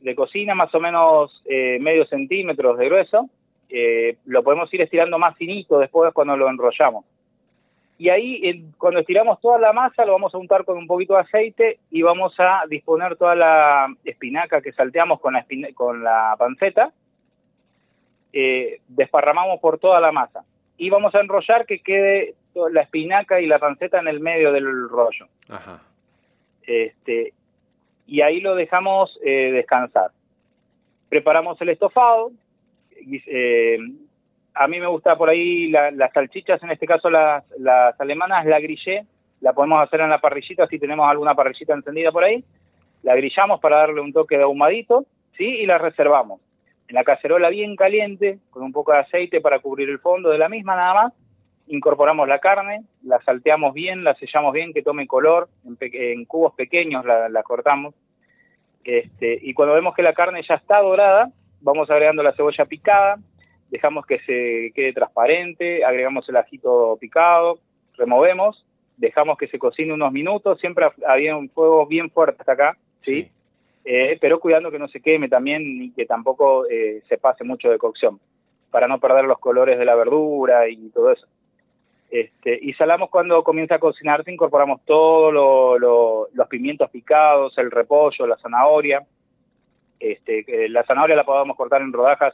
De cocina, más o menos eh, medio centímetros de grueso. Eh, lo podemos ir estirando más finito después cuando lo enrollamos. Y ahí, en- cuando estiramos toda la masa, lo vamos a untar con un poquito de aceite y vamos a disponer toda la espinaca que salteamos con la, espina- con la panceta. Eh, desparramamos por toda la masa. Y vamos a enrollar que quede la espinaca y la panceta en el medio del rollo. Ajá. Este, y ahí lo dejamos eh, descansar. Preparamos el estofado. eh, a mí me gusta por ahí la- las salchichas, en este caso las, alemanas, la grillé. La podemos hacer en la parrillita si tenemos alguna parrillita encendida por ahí. La grillamos para darle un toque de ahumadito, ¿sí? Y la reservamos. En la cacerola bien caliente, con un poco de aceite para cubrir el fondo de la misma nada más. Incorporamos la carne, la salteamos bien, la sellamos bien, que tome color, en cubos pequeños la, la cortamos. Este, y cuando vemos que la carne ya está dorada, vamos agregando la cebolla picada, dejamos que se quede transparente, agregamos el ajito picado, removemos, dejamos que se cocine unos minutos, siempre ha- había un fuego bien fuerte hasta acá, ¿sí? Eh, pero cuidando que no se queme también y que tampoco eh, se pase mucho de cocción, para no perder los colores de la verdura y todo eso. Este, y salamos cuando comienza a cocinarse, incorporamos todos lo- lo- los pimientos picados, el repollo, la zanahoria. Este, que la zanahoria la podemos cortar en rodajas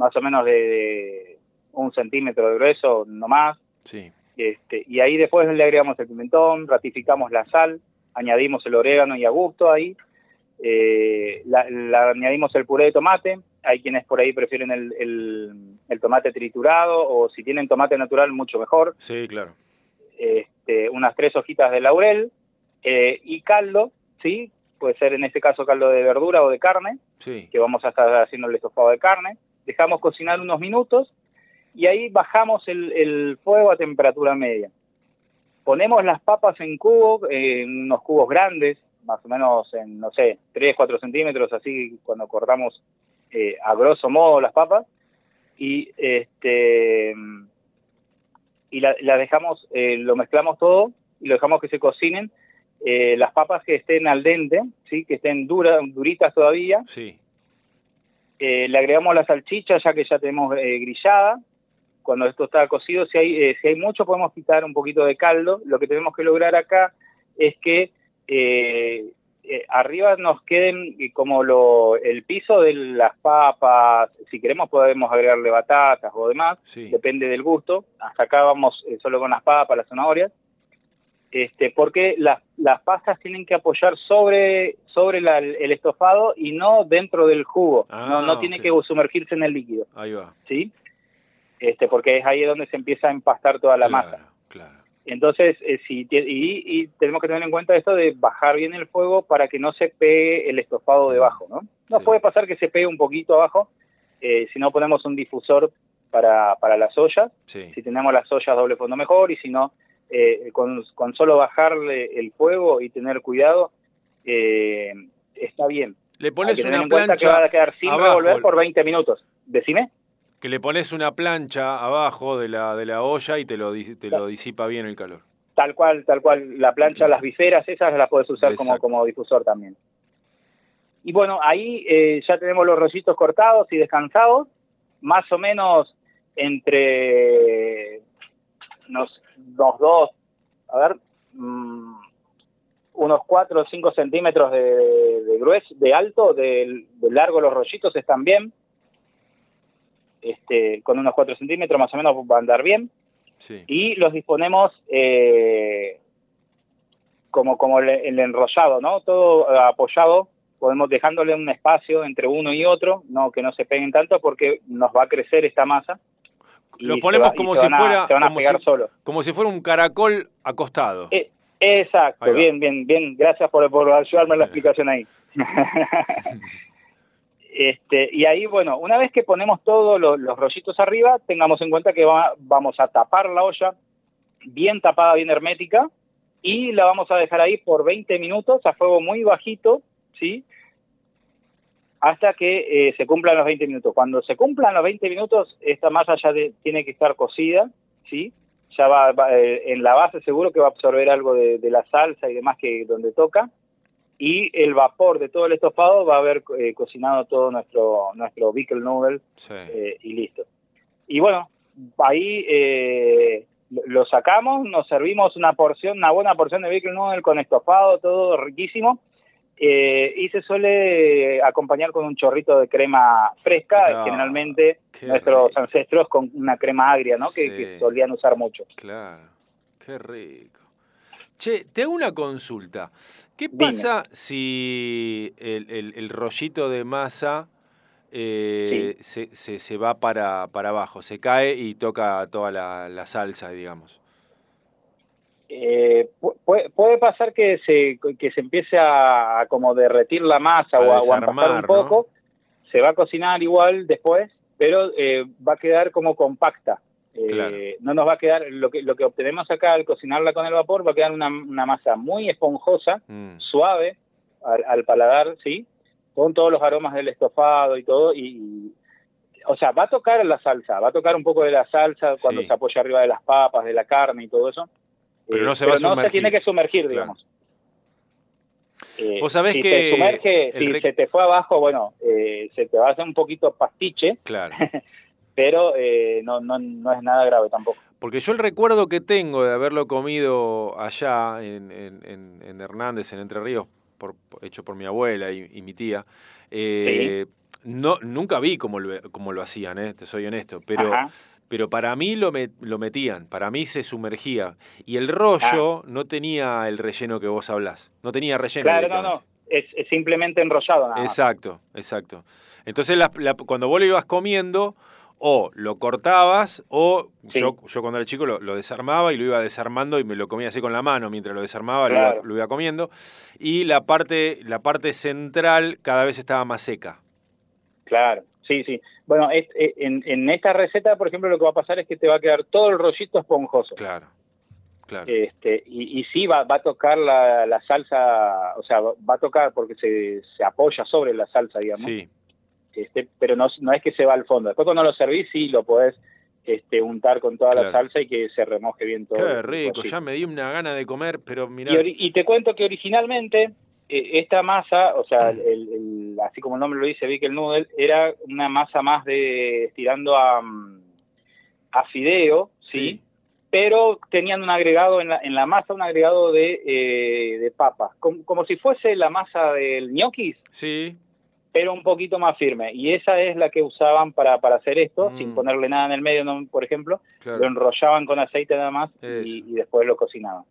más o menos de, de un centímetro de grueso, no más. Sí. Este, y ahí después le agregamos el pimentón, ratificamos la sal, añadimos el orégano y a gusto ahí, eh, la, la- añadimos el puré de tomate, hay quienes por ahí prefieren el, el- el tomate triturado o si tienen tomate natural mucho mejor, Sí, claro. este, unas tres hojitas de laurel eh, y caldo, ¿sí? Puede ser en este caso caldo de verdura o de carne, Sí. que vamos a estar haciendo el estofado de carne. Dejamos cocinar unos minutos y ahí bajamos el, fuego a temperatura media. Ponemos las papas en cubo, eh, en unos cubos grandes, más o menos en, no sé, 3, 4 centímetros, así cuando cortamos eh, a grosso modo las papas. Y este y la, la dejamos, eh, lo mezclamos todo y lo dejamos que se cocinen. Eh, las papas que estén al dente, ¿sí? que estén duras, duritas todavía, Sí. Eh, le agregamos la salchicha ya que ya tenemos eh, grillada. Cuando esto está cocido, si hay, eh, si hay mucho podemos quitar un poquito de caldo. Lo que tenemos que lograr acá es que eh, eh, arriba nos queden eh, como lo, el piso de las papas. Si queremos podemos agregarle batatas o demás, Sí. depende del gusto. Hasta acá vamos solo con las papas, las zanahorias. Este, porque las, las pastas tienen que apoyar sobre, sobre la- el estofado y no dentro del jugo. Ah, no no tiene ok. que sumergirse en el líquido, Ahí va. ¿sí? Este, porque es ahí donde se empieza a empastar toda la Claro, masa. Claro. Entonces, eh, si y, y tenemos que tener en cuenta esto de bajar bien el fuego para que no se pegue el estofado debajo, ¿no? No Sí. puede pasar que se pegue un poquito abajo, eh, si no ponemos un difusor para, para las ollas, Sí. si tenemos las ollas doble fondo mejor y si no, eh, con, con solo bajarle el fuego y tener cuidado, eh, está bien. Le Hay pones que tener una en cuenta que plancha va a quedar sin abajo. revolver por 20 minutos. Decime. Que le pones una plancha abajo de la, de la olla y te lo, te lo disipa bien el calor. Tal cual, tal cual. La plancha, las viseras, esas las puedes usar como, Exacto. como difusor también. Y bueno, ahí eh, ya tenemos los rollitos cortados y descansados, más o menos entre unos, unos dos, a ver, mm, unos 4 o 5 centímetros de, de grueso, de alto, de, de largo los rollitos están bien. Este, con unos 4 centímetros más o menos va a andar bien Sí. y los disponemos eh, como, como el, el enrollado, ¿no? Todo apoyado, podemos dejándole un espacio entre uno y otro, no que no se peguen tanto porque nos va a crecer esta masa. Lo ponemos como si fuera como si, fuera un caracol acostado. Eh, Exacto, bien, bien, bien. Gracias por, por ayudarme en la explicación ahí. este, y ahí, bueno, una vez que ponemos todos los, los rollitos arriba, tengamos en cuenta que va- vamos a tapar la olla bien tapada, bien hermética, y la vamos a dejar ahí por 20 minutos a fuego muy bajito, ¿sí? Hasta que eh, se cumplan los 20 minutos. Cuando se cumplan los 20 minutos, esta masa ya de- tiene que estar cocida, ¿sí? Ya va, va, eh, en la base seguro que va a absorber algo de, de la salsa y demás que donde toca. Y el vapor de todo el estofado va a haber eh, cocinado todo nuestro nuestro pickle noodle Sí. eh, y listo. Y bueno, ahí eh, lo- sacamos, nos servimos una porción, una buena porción de pickle noodle con estofado, todo riquísimo. Eh, y se suele acompañar con un chorrito de crema fresca, Claro, generalmente nuestros rico. ancestros con una crema agria, ¿no? Que, Sí. que solían usar mucho. Claro, qué rico. Che, te hago una consulta. ¿Qué Dime. pasa si el, el- el rollito de masa eh, se, se- se va para, para abajo, se cae y toca toda la, la salsa, digamos? Eh, pu- puede, puede pasar que se, que se empiece a, como derretir la masa A o a, o a desarmar, empastar un ¿no? poco, se va a cocinar igual después, pero eh, va a quedar como compacta. Eh, Claro. No nos va a quedar, lo que, lo que obtenemos acá al cocinarla con el vapor va a quedar una, una masa muy esponjosa, Mm, suave al, al paladar, ¿sí? Con todos los aromas del estofado y todo, y, y- o sea, va a tocar la salsa, va a tocar un poco de la salsa cuando Sí. se apoya arriba de las papas, de la carne y todo eso. Pero no se va a sumergir. tiene que sumergir, Claro. digamos. Eh, Vos sabés si que se sumerge, si rec- se te fue abajo, bueno, eh, se te va a hacer un poquito pastiche, claro. pero eh, no, no, no es nada grave tampoco. Porque yo el recuerdo que tengo de haberlo comido allá en, en- en- en Hernández, en Entre Ríos, por, hecho por mi abuela y, y mi tía, eh, no, nunca vi cómo lo, cómo lo hacían, eh, te soy honesto, pero, Ajá. Pero para mí lo, me- lo metían, para mí se sumergía. Y el rollo no tenía el relleno que vos hablás, no tenía relleno. Ah. Claro, no, no, es, es simplemente enrollado nada más. Exacto, exacto. Entonces, la- la- cuando vos lo ibas comiendo, o lo cortabas, o Sí. yo, yo cuando era chico lo, lo desarmaba y lo iba desarmando y me lo comía así con la mano mientras lo desarmaba, lo iba- lo, iba comiendo. Y la parte, la parte central cada vez estaba más seca. Claro, sí, sí. Bueno, eh, en, en esta receta, por ejemplo, lo que va a pasar es que te va a quedar todo el rollito esponjoso. Claro, claro. Este, y, y sí va, va a tocar la, la salsa, o sea, va a tocar porque se, se apoya sobre la salsa, digamos. sí, Este, pero no, no es que se va al fondo. Después cuando lo servís, sí lo podés este, untar con toda la salsa y que se remoje bien todo. qué rico, ya me di una gana de comer, pero mirá, Y, y te cuento que originalmente esta masa, o sea, el- el- así como el nombre lo dice, Bickel Noodle, era una masa más de estirando a, mm, a fideo, ¿sí? Sí. Pero tenían un agregado en la, en la masa, un agregado de, eh, de papa, como, como si fuese la masa del ñoquis, sí, pero un poquito más firme. Y esa es la que usaban para, para hacer esto, Mm. sin ponerle nada en el medio, ¿no? por ejemplo. claro. Lo enrollaban con aceite nada más y, y después lo cocinaban.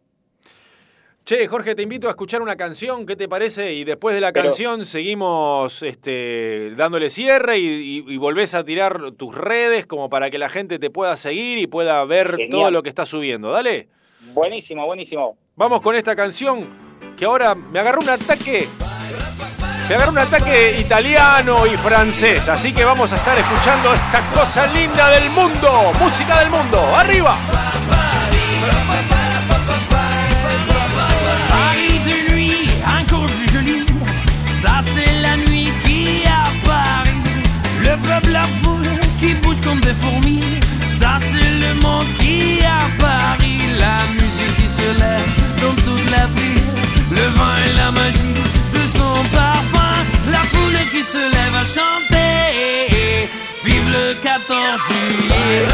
Che, Jorge, te invito a escuchar una canción, ¿qué te parece? Y después de la Pero- canción seguimos este, dándole cierre y, y- y volvés a tirar tus redes como para que la gente te pueda seguir y pueda ver Genial. todo lo que estás subiendo. Dale, Buenísimo, buenísimo. vamos con esta canción que ahora me agarró un ataque. Me agarró un ataque italiano y francés, así que vamos a estar escuchando esta cosa linda del mundo, música del mundo, arriba. Le peuple, la foule qui bouge comme des fourmis. Ça c'est le monde qui à Paris, la musique qui se lève dans toute la ville, le vin et la magie de son parfum, la foule qui se lève à chanter. Vive le 14 juillet.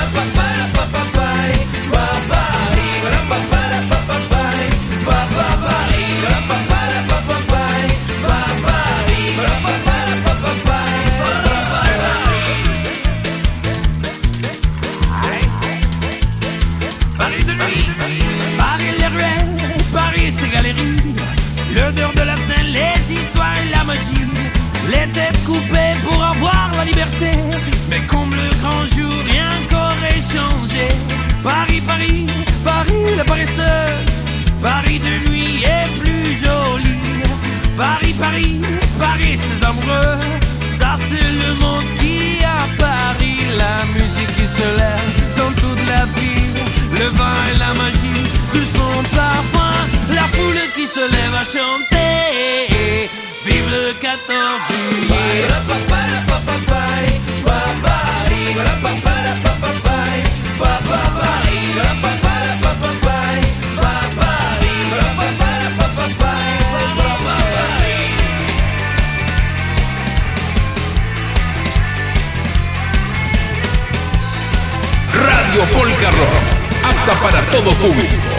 Les têtes coupées pour avoir la liberté, mais comme le grand jour, rien qu'aurait changé. Paris, Paris, Paris la paresseuse, Paris de nuit est plus jolie. Paris, Paris, Paris ses amoureux, ça c'est le monde qui a Paris, la musique qui se lève dans toute la ville, le vin et la magie de son parfum, la foule qui se lève à chanter. Vive le 14 juillet. Radio Polka Rock, apta para todo público.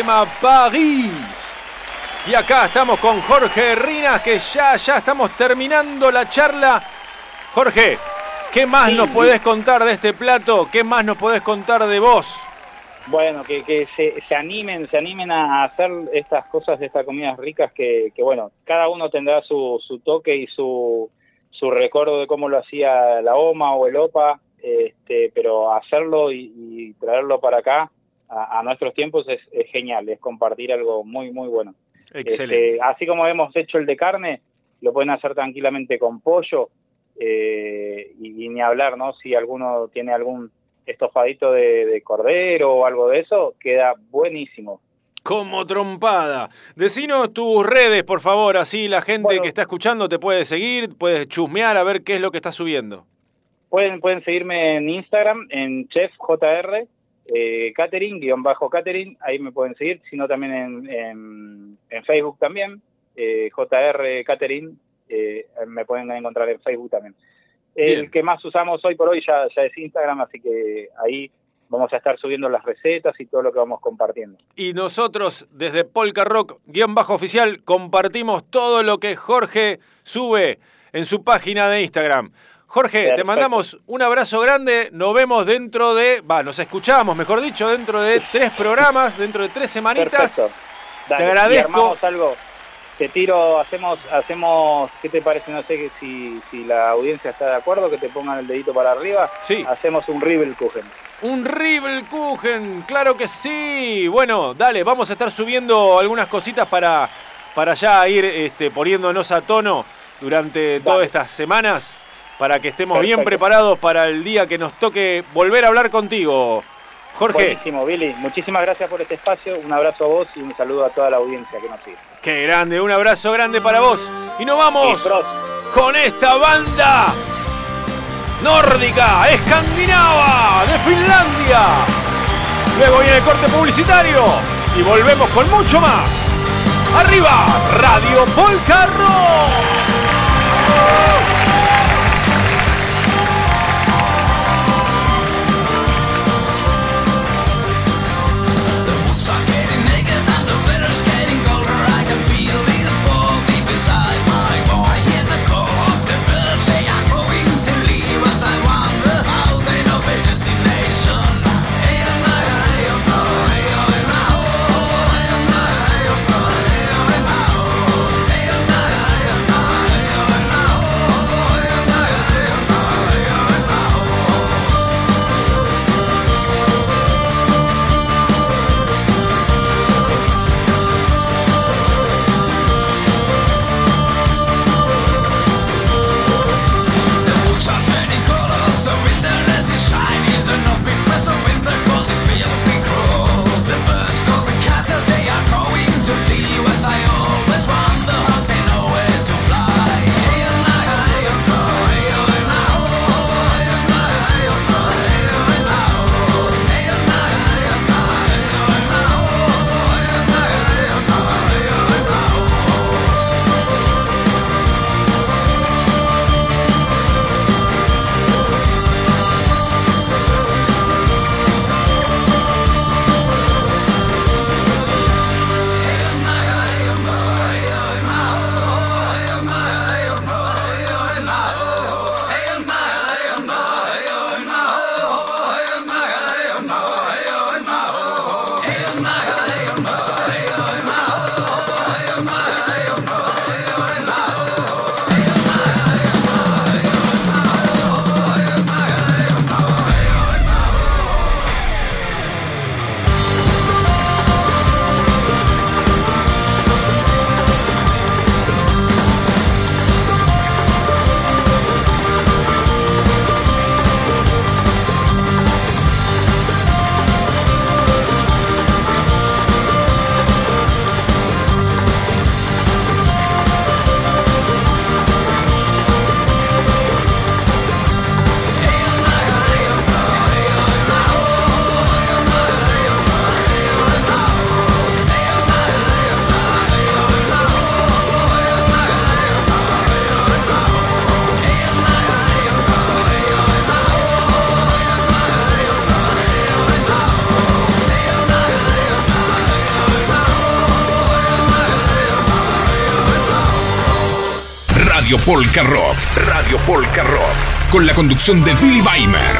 Tema París. Y acá estamos con Jorge Rinas, que ya, ya estamos terminando la charla. Jorge, ¿qué más nos podés contar de este plato? ¿Qué más nos podés contar de vos? Bueno, que, que se, se animen, se animen a hacer estas cosas, estas comidas ricas que, que bueno, cada uno tendrá su, su toque y su, su recuerdo de cómo lo hacía la OMA o el OPA, este, pero hacerlo y, y traerlo para acá a, a nuestros tiempos es, es genial, es compartir algo muy, muy bueno. Excelente. Este, así como hemos hecho el de carne, lo pueden hacer tranquilamente con pollo eh, y, y ni hablar, ¿no? Si alguno tiene algún estofadito de, de cordero o algo de eso, queda buenísimo. Como trompada. Decinos tus redes, por favor, así la gente que está escuchando te puede seguir, puedes chusmear a ver qué es lo que estás subiendo. Pueden, pueden seguirme en Instagram, en chefjr, eh, catering, guion bajo catering, ahí me pueden seguir, sino también en, en, en Facebook también, eh, JR Catering, eh, me pueden encontrar en Facebook también. El Bien. que más usamos hoy por hoy ya, ya es Instagram, así que ahí vamos a estar subiendo las recetas y todo lo que vamos compartiendo. Y nosotros, desde Polka Rock, guion bajo oficial, compartimos todo lo que Jorge sube en su página de Instagram. Jorge, te mandamos un abrazo grande. Nos vemos dentro de. Va, nos escuchamos, mejor dicho, dentro de tres programas, dentro de tres semanitas. Dale, Te agradezco. armamos algo. Te tiro, hacemos, hacemos, ¿qué te parece? No sé si, si la audiencia está de acuerdo, que te pongan el dedito para arriba. Sí. Hacemos un Ribbelkuchen. Un Riebelkuchen, claro que sí. Bueno, dale, vamos a estar subiendo algunas cositas para, para ya ir este, poniéndonos a tono durante todas estas semanas para que estemos bien preparados para el día que nos toque volver a hablar contigo. Jorge, Buenísimo, Billy. Muchísimas gracias por este espacio. Un abrazo a vos y un saludo a toda la audiencia que nos sigue. qué grande, un abrazo grande para vos. Y nos vamos Y con esta banda nórdica, escandinava, de Finlandia. Luego viene el corte publicitario y volvemos con mucho más. Arriba, Radio Polka Polka Rock. Radio Polka Rock. Con la conducción de Billy Weimer.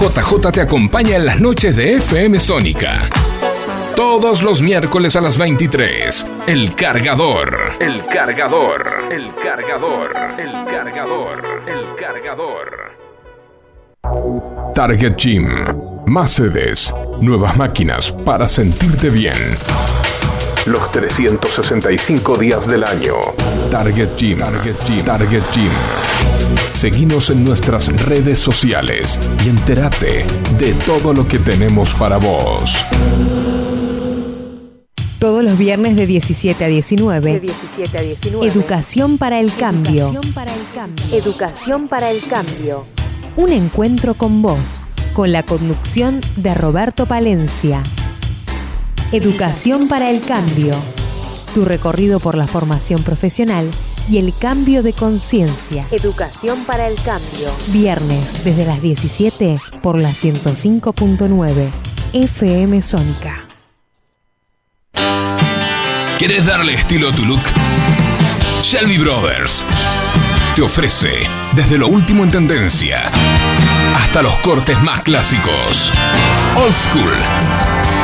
JJ te acompaña en las noches de FM Sónica. Todos los miércoles a las 23. El cargador. El cargador. El cargador. El cargador. El cargador. Target Gym. Más sedes. Nuevas máquinas para sentirte bien. Los 365 días del año. Target Gym. Target Gym. Target Gym. Seguinos en nuestras redes sociales y entérate de todo lo que tenemos para vos. Todos los viernes de 17 a 19. De 17 a 19. Educación para el cambio. Educación para el cambio. Educación para el cambio. Un encuentro con vos, con la conducción de Roberto Palencia. Educación para el cambio. Tu recorrido por la formación profesional y el cambio de conciencia. Educación para el cambio. Viernes desde las 17 por la 105.9 FM Sónica. ¿Querés darle estilo a tu look? Shelby Brothers te ofrece desde lo último en tendencia hasta los cortes más clásicos. Old School.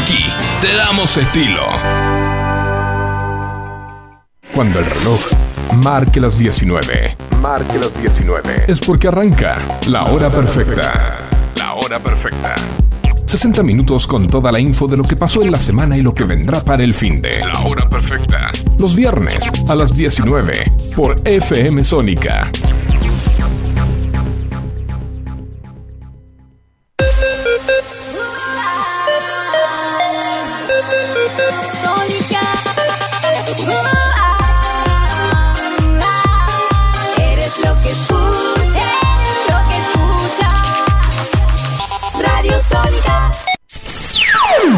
Aquí te damos estilo. Cuando el reloj marque las 19. Marque las 19. Es porque arranca la hora perfecta. La hora perfecta. 60 minutos con toda la info de lo que pasó en la semana y lo que vendrá para el fin de La Hora Perfecta. Los viernes a las 19 por FM Sónica. Sónica.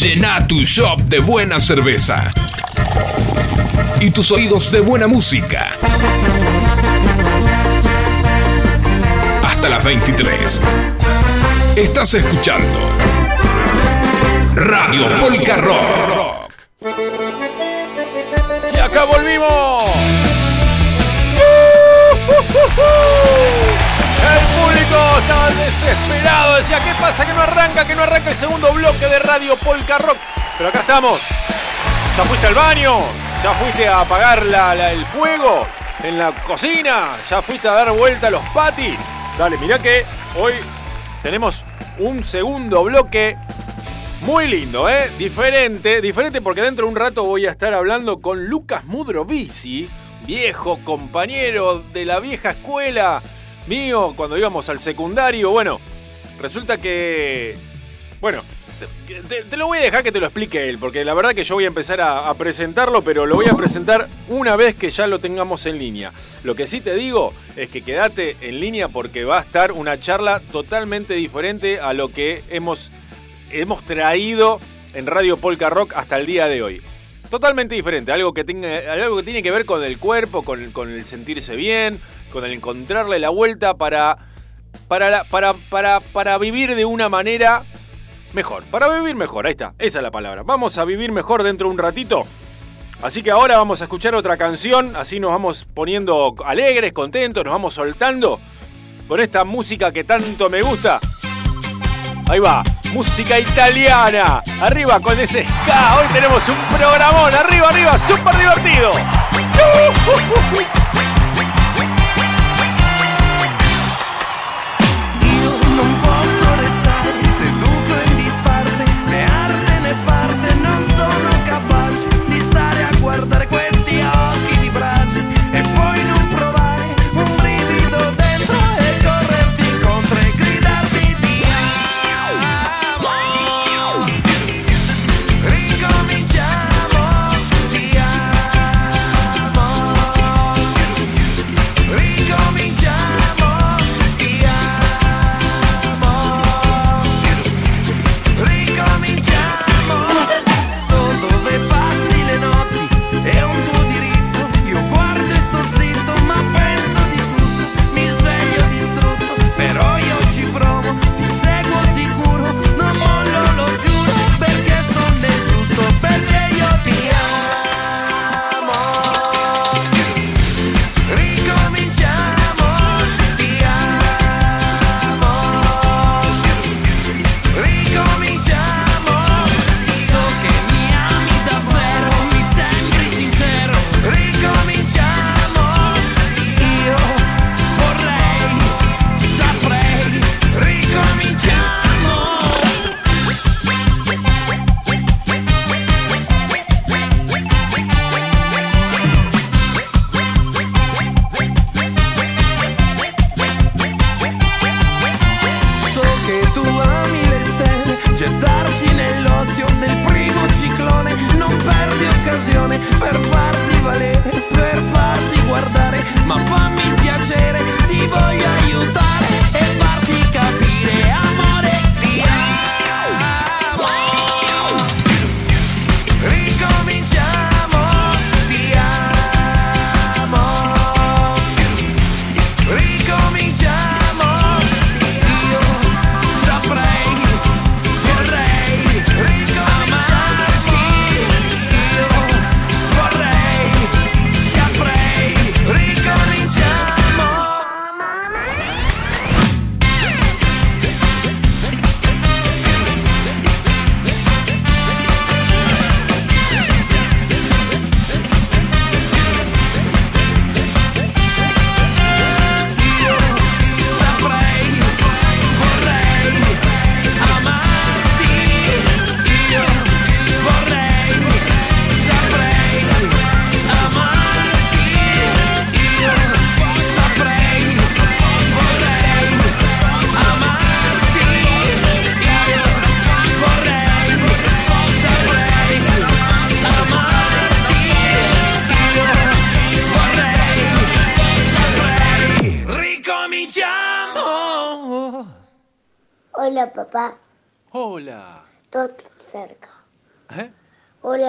Llena tu shop de buena cerveza. Y tus oídos de buena música. Hasta las 23. Estás escuchando Radio Polka Rock. Y acá volvimos. El público estaba desesperado. Decía, ¿qué pasa? Que no arranca, que no arranca el segundo bloque de Radio Polka Rock. Pero acá estamos. ¿Ya fuiste al baño? ¿Ya fuiste a apagar la- el fuego en la cocina? ¿Ya fuiste a dar vuelta a los patis? Dale, mirá que hoy tenemos un segundo bloque muy lindo, ¿eh? Diferente, diferente porque dentro de un rato voy a estar hablando con Lucas Mudrovici, viejo compañero de la vieja escuela mío cuando íbamos al secundario. Bueno, resulta que, Bueno, te, lo voy a dejar que te lo explique él, porque la verdad que yo voy a empezar a, presentarlo, pero lo voy a presentar una vez que ya lo tengamos en línea. Lo que sí te digo es que quédate en línea porque va a estar una charla totalmente diferente a lo que hemos, hemos traído en Radio Polka Rock hasta el día de hoy. Totalmente diferente, algo que, tenga, algo que tiene que ver con el cuerpo, con, con el sentirse bien, con el encontrarle la vuelta para, para, la- para, para, para vivir de una manera mejor. Para vivir mejor, ahí está, esa es la palabra. Vamos a vivir mejor dentro de un ratito. Así que ahora vamos a escuchar otra canción, así nos vamos poniendo alegres, contentos, nos vamos soltando con esta música que tanto me gusta. Ahí va, música italiana. Arriba con ese ska. Hoy tenemos un programón. Arriba, arriba, súper divertido.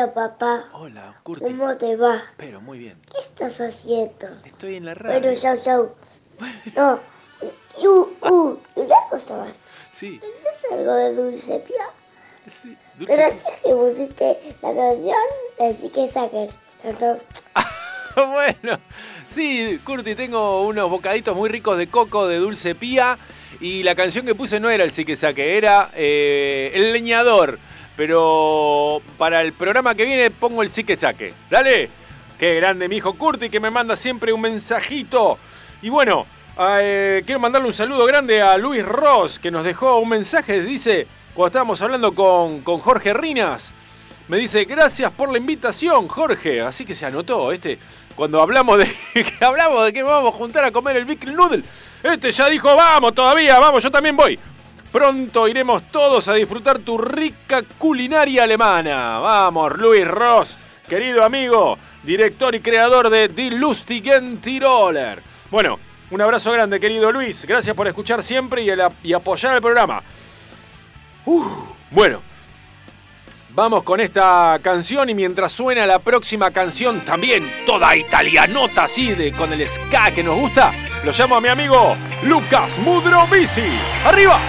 Hola papá, Hola, Curti. ¿cómo te va? Pero muy bien. ¿Qué estás haciendo? Estoy en la radio. Bueno, chau chau. No, y uh, uh, una cosa más. Sí, ¿Es algo de dulce pía? sí. Gracias que pusiste la canción de que bueno, sí, Curti, tengo unos bocaditos muy ricos de coco de dulce pía. Y la canción que puse no era el sí que saque, era eh, El Leñador. Pero para el programa que viene pongo el sí que saque. Dale. Qué grande mi hijo Curti que me manda siempre un mensajito. Y bueno, eh, quiero mandarle un saludo grande a Luis Ross que nos dejó un mensaje. Dice, cuando estábamos hablando con, con Jorge Rinas, me dice, gracias por la invitación, Jorge. Así que se anotó, este. Cuando hablamos de que hablamos de que vamos a juntar a comer el Big Noodle. Este ya dijo, vamos todavía, vamos, yo también voy. Pronto iremos todos a disfrutar tu rica culinaria alemana. Vamos, Luis Ross, querido amigo, director y creador de Die Lustigen Tiroler. Bueno, un abrazo grande, querido Luis. Gracias por escuchar siempre y, apoyar el programa. Uf, bueno, vamos con esta canción y mientras suena la próxima canción, también toda italianota así, de, con el ska que nos gusta, lo llamo a mi amigo Lucas Mudrovici. ¡Arriba!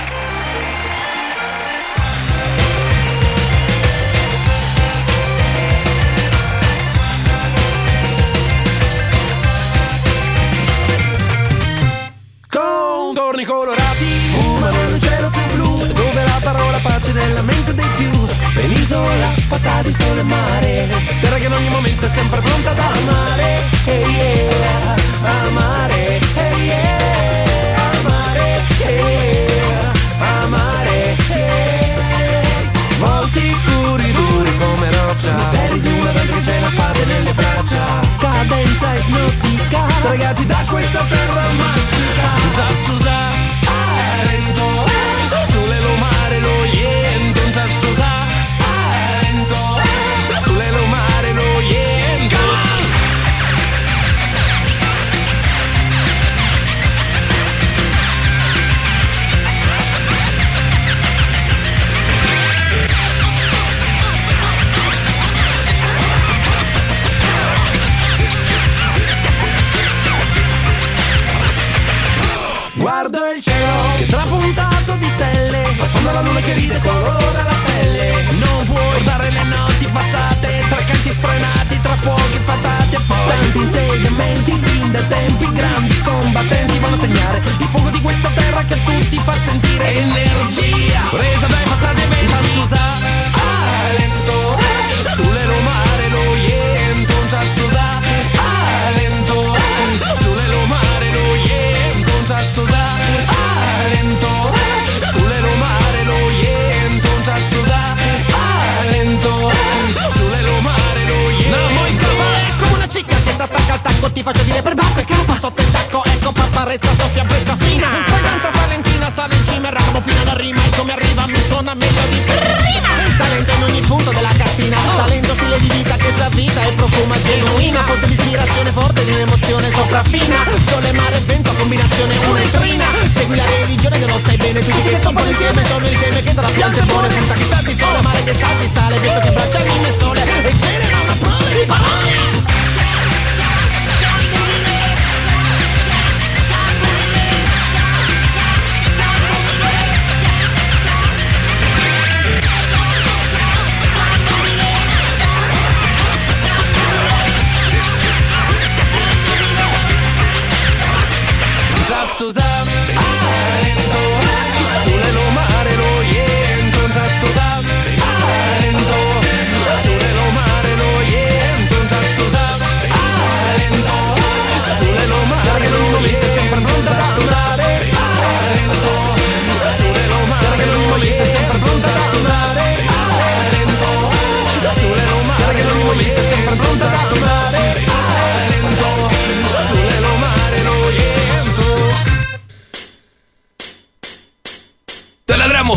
Colorati sfumano in un cielo più blu Dove la parola pace nella mente dei più. Penisola fatta di sole e mare Terra che in ogni momento è sempre pronta ad amare. Hey yeah, amare Hey yeah, amare yeah, amare hey. Volti scuri duri come roccia. Misteri di una danza c'è la spada nelle braccia. Cadenza ipnotica Stregati da questa terra magica. Just to Siento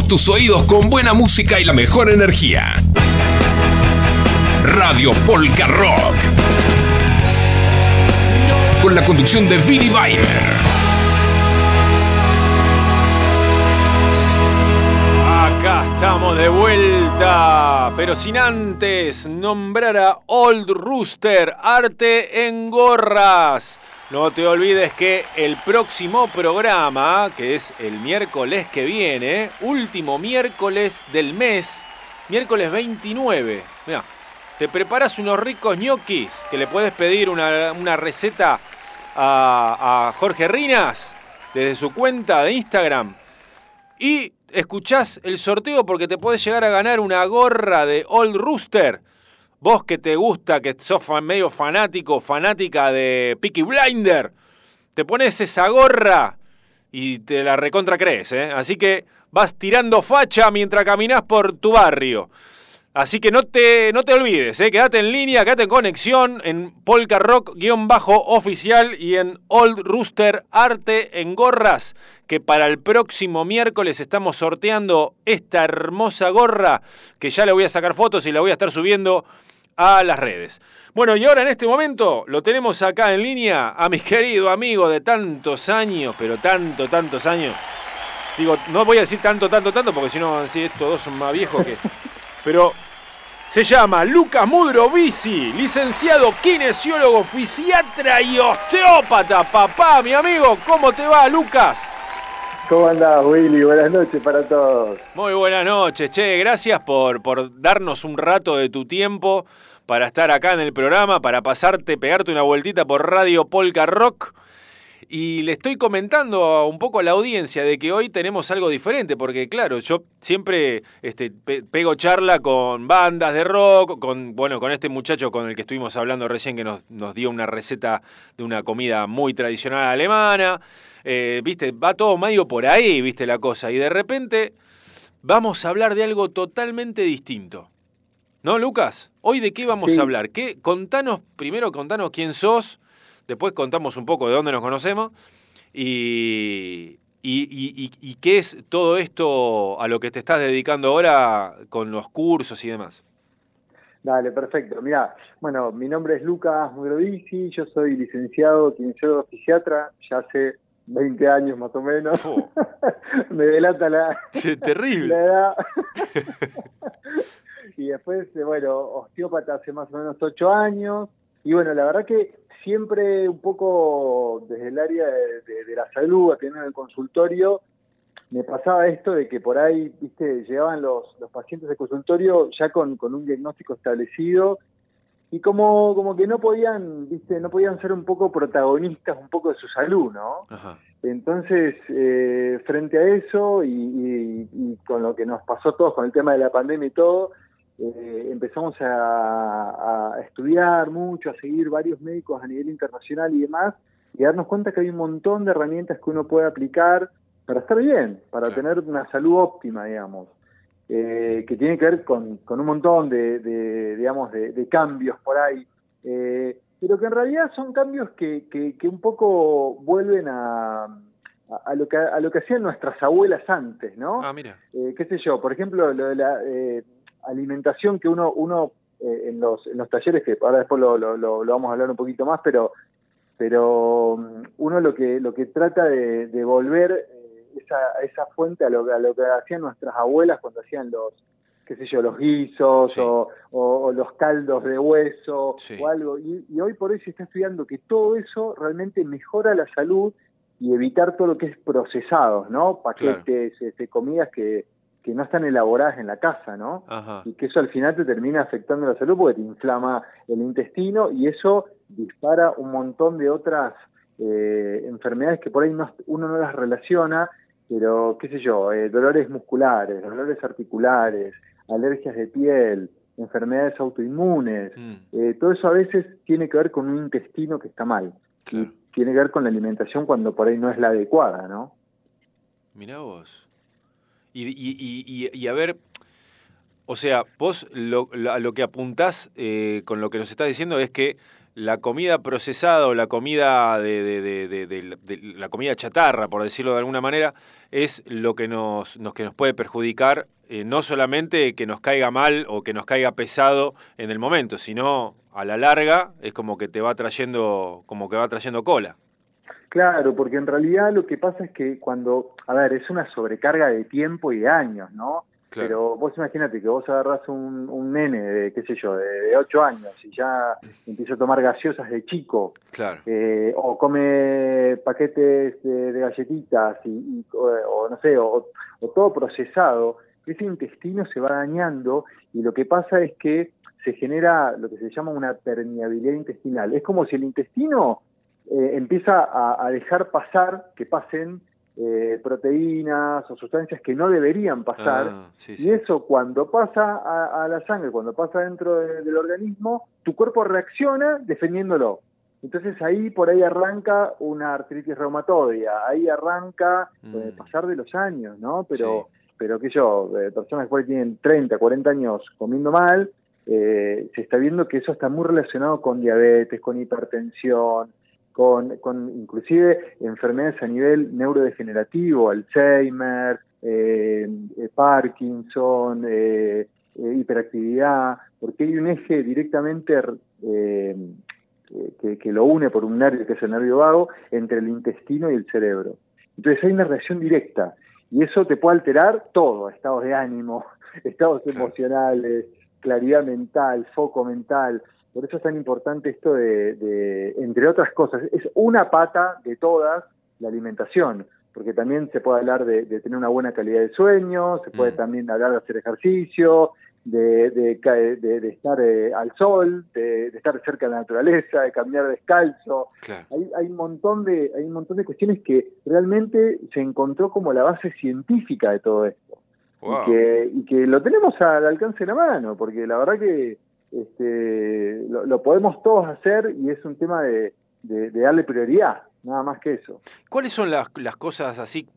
tus oídos con buena música y la mejor energía. Radio Polka Rock. Con la conducción de Billy Weimer. Acá estamos de vuelta, pero sin antes nombrar a Old Rooster, arte en gorras. No te olvides que el próximo programa, que es el miércoles que viene, último miércoles del mes, miércoles 29, mira, te preparas unos ricos ñoquis que le puedes pedir una, una receta a, Jorge Rinas desde su cuenta de Instagram y escuchás el sorteo porque te puedes llegar a ganar una gorra de Old Rooster. Vos que te gusta, que sos medio fanático, fanática de Peaky Blinder, te pones esa gorra y te la recontra crees, ¿eh? Así que vas tirando facha mientras caminás por tu barrio. Así que no te, no te olvides, ¿eh? quédate en línea, quédate en conexión en Polka Rock-oficial y en Old Rooster Arte en Gorras, que para el próximo miércoles estamos sorteando esta hermosa gorra, que ya le voy a sacar fotos y la voy a estar subiendo a las redes. Bueno, y ahora en este momento lo tenemos acá en línea a mi querido amigo de tantos años, pero tanto, tantos años. Digo, no voy a decir tanto, tanto, tanto, porque si no, si estos dos son más viejos que... Pero se llama Lucas Mudrovici, licenciado kinesiólogo, fisiatra y osteópata. Papá, mi amigo, ¿cómo te va, Lucas? ¿Cómo andás, Willy? Buenas noches para todos. Muy buenas noches, che. Gracias por, por darnos un rato de tu tiempo para estar acá en el programa, para pasarte, pegarte una vueltita por Radio Polka Rock. Y le estoy comentando un poco a la audiencia de que hoy tenemos algo diferente, porque claro, yo siempre este, pego charla con bandas de rock, con, bueno, con este muchacho con el que estuvimos hablando recién que nos, nos dio una receta de una comida muy tradicional alemana. Eh, viste, va todo medio por ahí, viste la cosa. Y de repente vamos a hablar de algo totalmente distinto. ¿No, Lucas? ¿Hoy de qué vamos a hablar? ¿Qué? Contanos, primero contanos quién sos, después contamos un poco de dónde nos conocemos y, y, y, qué es todo esto a lo que te estás dedicando ahora con los cursos y demás. Dale, perfecto. Mira, bueno, mi nombre es Lucas Mugrovici, yo soy licenciado kinesiólogo fisiatra, ya hace 20 años más o menos. Me delata la, terrible. la edad. y después, eh, bueno, osteópata hace más o menos 8 años. Y bueno, la verdad que siempre un poco desde el área de, la salud, atendiendo en el consultorio, me pasaba esto de que por ahí, viste, llegaban los, los pacientes de consultorio ya con, con un diagnóstico establecido y como, como que no podían, viste, no podían ser un poco protagonistas un poco de su salud, ¿no? Entonces, eh, frente a eso y, con lo que nos pasó todos con el tema de la pandemia y todo, eh, empezamos a, estudiar mucho, a seguir varios médicos a nivel internacional y demás, y darnos cuenta que hay un montón de herramientas que uno puede aplicar para estar bien, para tener una salud óptima, digamos. Eh, que tiene que ver con, con un montón de, digamos, de, cambios por ahí, eh, pero que en realidad son cambios que, que, un poco vuelven a, a, lo que, a lo que hacían nuestras abuelas antes, ¿no? Ah, mira. Eh, qué sé yo, por ejemplo, lo de la alimentación que uno, uno en, los, en los talleres, que ahora después lo, lo, lo, vamos a hablar un poquito más, pero pero mm, uno lo que lo que trata de, de volver esa, esa fuente a lo, a lo que hacían nuestras abuelas cuando hacían los, qué sé yo, los guisos o, los caldos de hueso o algo. Y, hoy por hoy se está estudiando que todo eso realmente mejora la salud y evitar todo lo que es procesados, ¿no? Paquetes, este, comidas que, que no están elaboradas en la casa, ¿no? Y que eso al final te termina afectando la salud porque te inflama el intestino y eso dispara un montón de otras eh, enfermedades que por ahí uno no las relaciona pero qué sé yo, eh, dolores musculares, dolores articulares, alergias de piel, enfermedades autoinmunes, mm. eh, todo eso a veces tiene que ver con un intestino que está mal. Y tiene que ver con la alimentación cuando por ahí no es la adecuada, ¿no? Mirá vos. Y, y, y, y a ver, o sea, vos lo, lo que apuntás eh, con lo que nos estás diciendo es que la comida procesada o la comida de, la comida chatarra, por decirlo de alguna manera, es lo que nos, que nos puede perjudicar, eh, no solamente que nos caiga mal o que nos caiga pesado en el momento, sino a la larga es como que te va trayendo, como que va trayendo cola. Claro, porque en realidad lo que pasa es que cuando, a ver, es una sobrecarga de tiempo y de años, ¿no? Pero vos imagínate que vos agarrás un, un nene de, qué sé yo, de, 8 años y ya empieza a tomar gaseosas de chico, eh, o come paquetes de, galletitas, y, o, no sé, o, todo procesado, ese intestino se va dañando y lo que pasa es que se genera lo que se llama una permeabilidad intestinal. Es como si el intestino eh, empieza a, a dejar pasar, que pasen eh, proteínas o sustancias que no deberían pasar. Ah, y eso cuando pasa a, la sangre, cuando pasa dentro del organismo, tu cuerpo reacciona defendiéndolo. Entonces ahí por ahí arranca una artritis reumatoidea, ahí arranca mm. el pasar de los años, ¿no? Pero pero que yo, eh, personas que por ahí tienen 30, 40 años comiendo mal, eh, se está viendo que eso está muy relacionado con diabetes, con hipertensión, con, con inclusive enfermedades a nivel neurodegenerativo, Alzheimer, eh, eh, Parkinson, eh, hiperactividad, porque hay un eje directamente eh, eh, que, que lo une por un nervio, que es el nervio vago, entre el intestino y el cerebro. Entonces hay una relación directa y eso te puede alterar todo, estados de ánimo, estados emocionales, claridad mental, foco mental. Por eso es tan importante esto de, de, entre otras cosas, es una pata de todas la alimentación, porque también se puede hablar de, de tener una buena calidad de sueño, se puede también hablar de hacer ejercicio, de, de, ca- de- de estar eh, al sol, de, de estar cerca de la naturaleza, de caminar descalzo. Hay, hay un montón de hay un montón de cuestiones que realmente se encontró como la base científica de todo esto Wow. y que y que lo tenemos al alcance de la mano, porque la verdad que este, lo, lo podemos todos hacer y es un tema de, de- de darle prioridad, nada más que eso. ¿Cuáles son las, las cosas así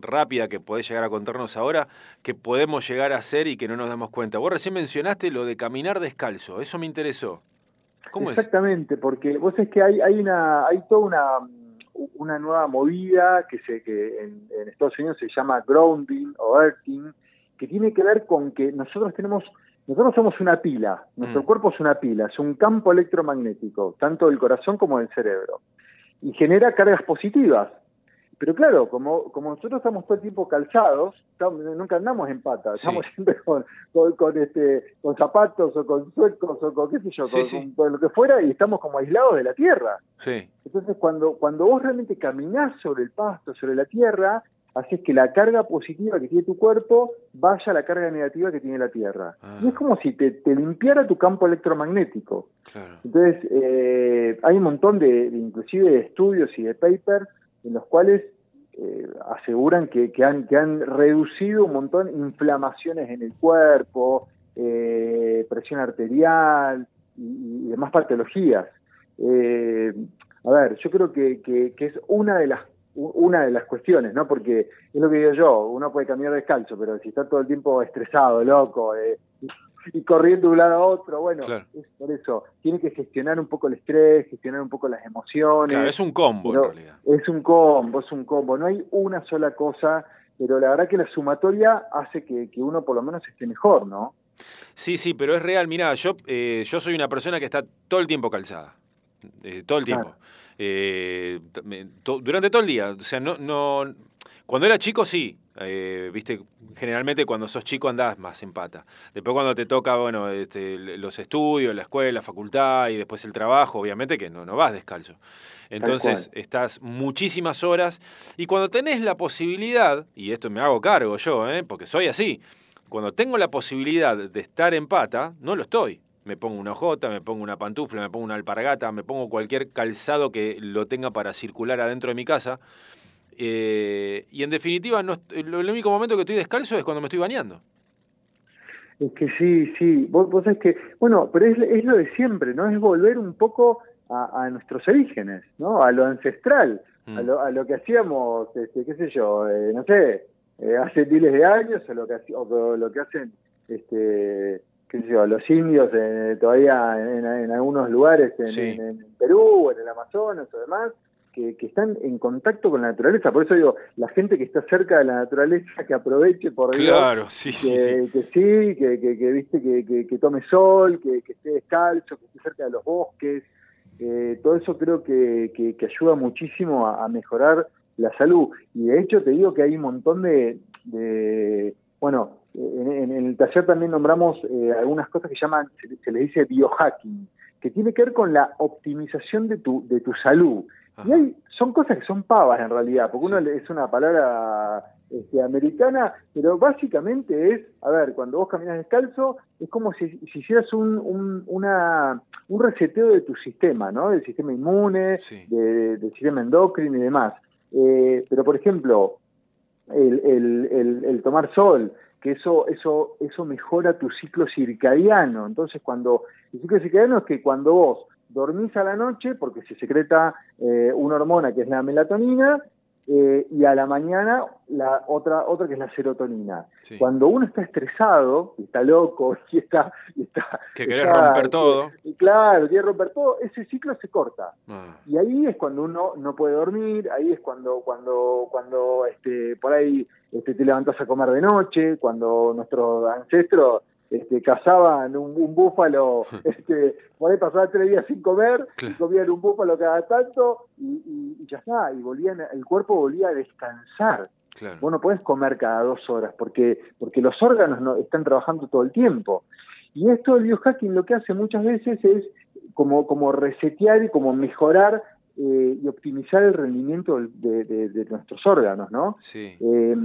rápidas que podés llegar a contarnos ahora que podemos llegar a hacer y que no nos damos cuenta? Vos recién mencionaste lo de caminar descalzo, eso me interesó. ¿Cómo es? Exactamente, porque vos es que hay, hay una, hay toda una, una nueva movida que se, que en, en Estados Unidos se llama grounding o earthing, que tiene que ver con que nosotros tenemos, nosotros somos una pila, nuestro Mm. cuerpo es una pila, es un campo electromagnético, tanto del corazón como del cerebro, y genera cargas positivas. Pero claro, como, como nosotros estamos todo el tiempo calzados, estamos- nunca andamos en pata, estamos siempre con, con, con, este, con zapatos o con suecos o con qué sé yo, Sí, con, sí. con- lo que fuera y estamos como aislados de la tierra. Entonces cuando, cuando vos realmente caminás sobre el pasto, sobre la tierra, haces que la carga positiva que tiene tu cuerpo vaya a la carga negativa que tiene la tierra. Y es como si te, te limpiara tu campo electromagnético. Entonces, eh, hay un montón de, de inclusive de estudios y de papers en los cuales eh, aseguran que, que han, que han reducido un montón inflamaciones en el cuerpo, eh, presión arterial y, y demás patologías. A ver, yo creo que, que, que es una de las una de las cuestiones, ¿no? Porque es lo que digo yo, uno puede caminar descalzo, pero si está todo el tiempo estresado, loco, eh, y corriendo de un lado a otro, bueno, Claro. es por eso, tiene que gestionar un poco el estrés, gestionar un poco las emociones. Claro, es un combo en realidad. Es un combo, es un combo, no hay una sola cosa, pero la verdad que la sumatoria hace que, que uno por lo menos esté mejor, ¿no? Sí, sí, pero es real. Mirá, yo, eh, yo soy una persona que está todo el tiempo calzada. Eh, todo el tiempo. Eh, durante todo el día. O sea, no, no. Cuando era chico, sí. Eh, Viste, generalmente cuando sos chico andás más en pata. Después cuando te toca, bueno, este, los estudios, la escuela, la facultad y después el trabajo, obviamente que no, no vas descalzo. Entonces estás muchísimas horas y cuando tenés la posibilidad, y esto me hago cargo yo, ¿eh? porque soy así, cuando tengo la posibilidad de estar en pata, no lo estoy. Me pongo una jota, me pongo una pantufla, me pongo una alpargata, me pongo cualquier calzado que lo tenga para circular adentro de mi casa. Eh, y en definitiva, no, el único momento que estoy descalzo es cuando me estoy bañando. Es que sí, sí, vos, vos sabés que, bueno, pero es, es lo de siempre, ¿no? Es volver un poco a, a nuestros orígenes, ¿no? A lo ancestral, a, lo, a lo que hacíamos, este, qué sé yo, eh, no sé, eh, hace miles de años, o lo que, o lo que hacen, este, qué sé yo, los indios eh, todavía en, en algunos lugares en, Sí. en- en Perú, en el Amazonas o demás, que, que están en contacto con la naturaleza. Por eso digo, la gente que está cerca de la naturaleza, que aproveche por Dios, Claro, sí, sí, que, sí. que sí, que, que, que, viste que, que, tome sol, que, que esté descalzo, que esté cerca de los bosques. Eh, todo eso creo que, que, que ayuda muchísimo a, a mejorar la salud. Y de hecho te digo que hay un montón de, de bueno, en, en el taller también nombramos eh, algunas cosas que llaman, se, se le dice biohacking, que tiene que ver con la optimización de tu, de tu salud. Y hay, son cosas que son pavas en realidad, porque uno le- es una palabra este, americana, pero básicamente es, a ver, cuando vos caminas descalzo, es como si, si hicieras un, un, una, un reseteo de tu sistema, ¿no? Del sistema inmune, de- del sistema endocrino y demás. Eh, pero, por ejemplo, el, el, el, el tomar sol, que eso, eso, eso mejora tu ciclo circadiano. Entonces, cuando el ciclo circadiano es que cuando vos dormís a la noche, porque se secreta eh, una hormona que es la melatonina, eh, y a la mañana la otra otra que es la serotonina. Sí. Cuando uno está estresado, y está loco y está y está Que querés está- romper todo. y claro, quiere romper todo, ese ciclo se corta. Ah, Y ahí es cuando uno no puede dormir, ahí es cuando cuando cuando este por ahí este te levantás a comer de noche, cuando nuestros ancestros este, cazaban un, un búfalo, este, por ahí pasaban tres días sin comer, y comían un búfalo cada tanto y, y- y ya está, y volvían, el cuerpo volvía a descansar. claro. Vos no podés comer cada dos horas porque, porque los órganos no, están trabajando todo el tiempo. Y esto el biohacking lo que hace muchas veces es como, como resetear y como mejorar eh, y optimizar el rendimiento de, de- de nuestros órganos, ¿no? Sí. Eh,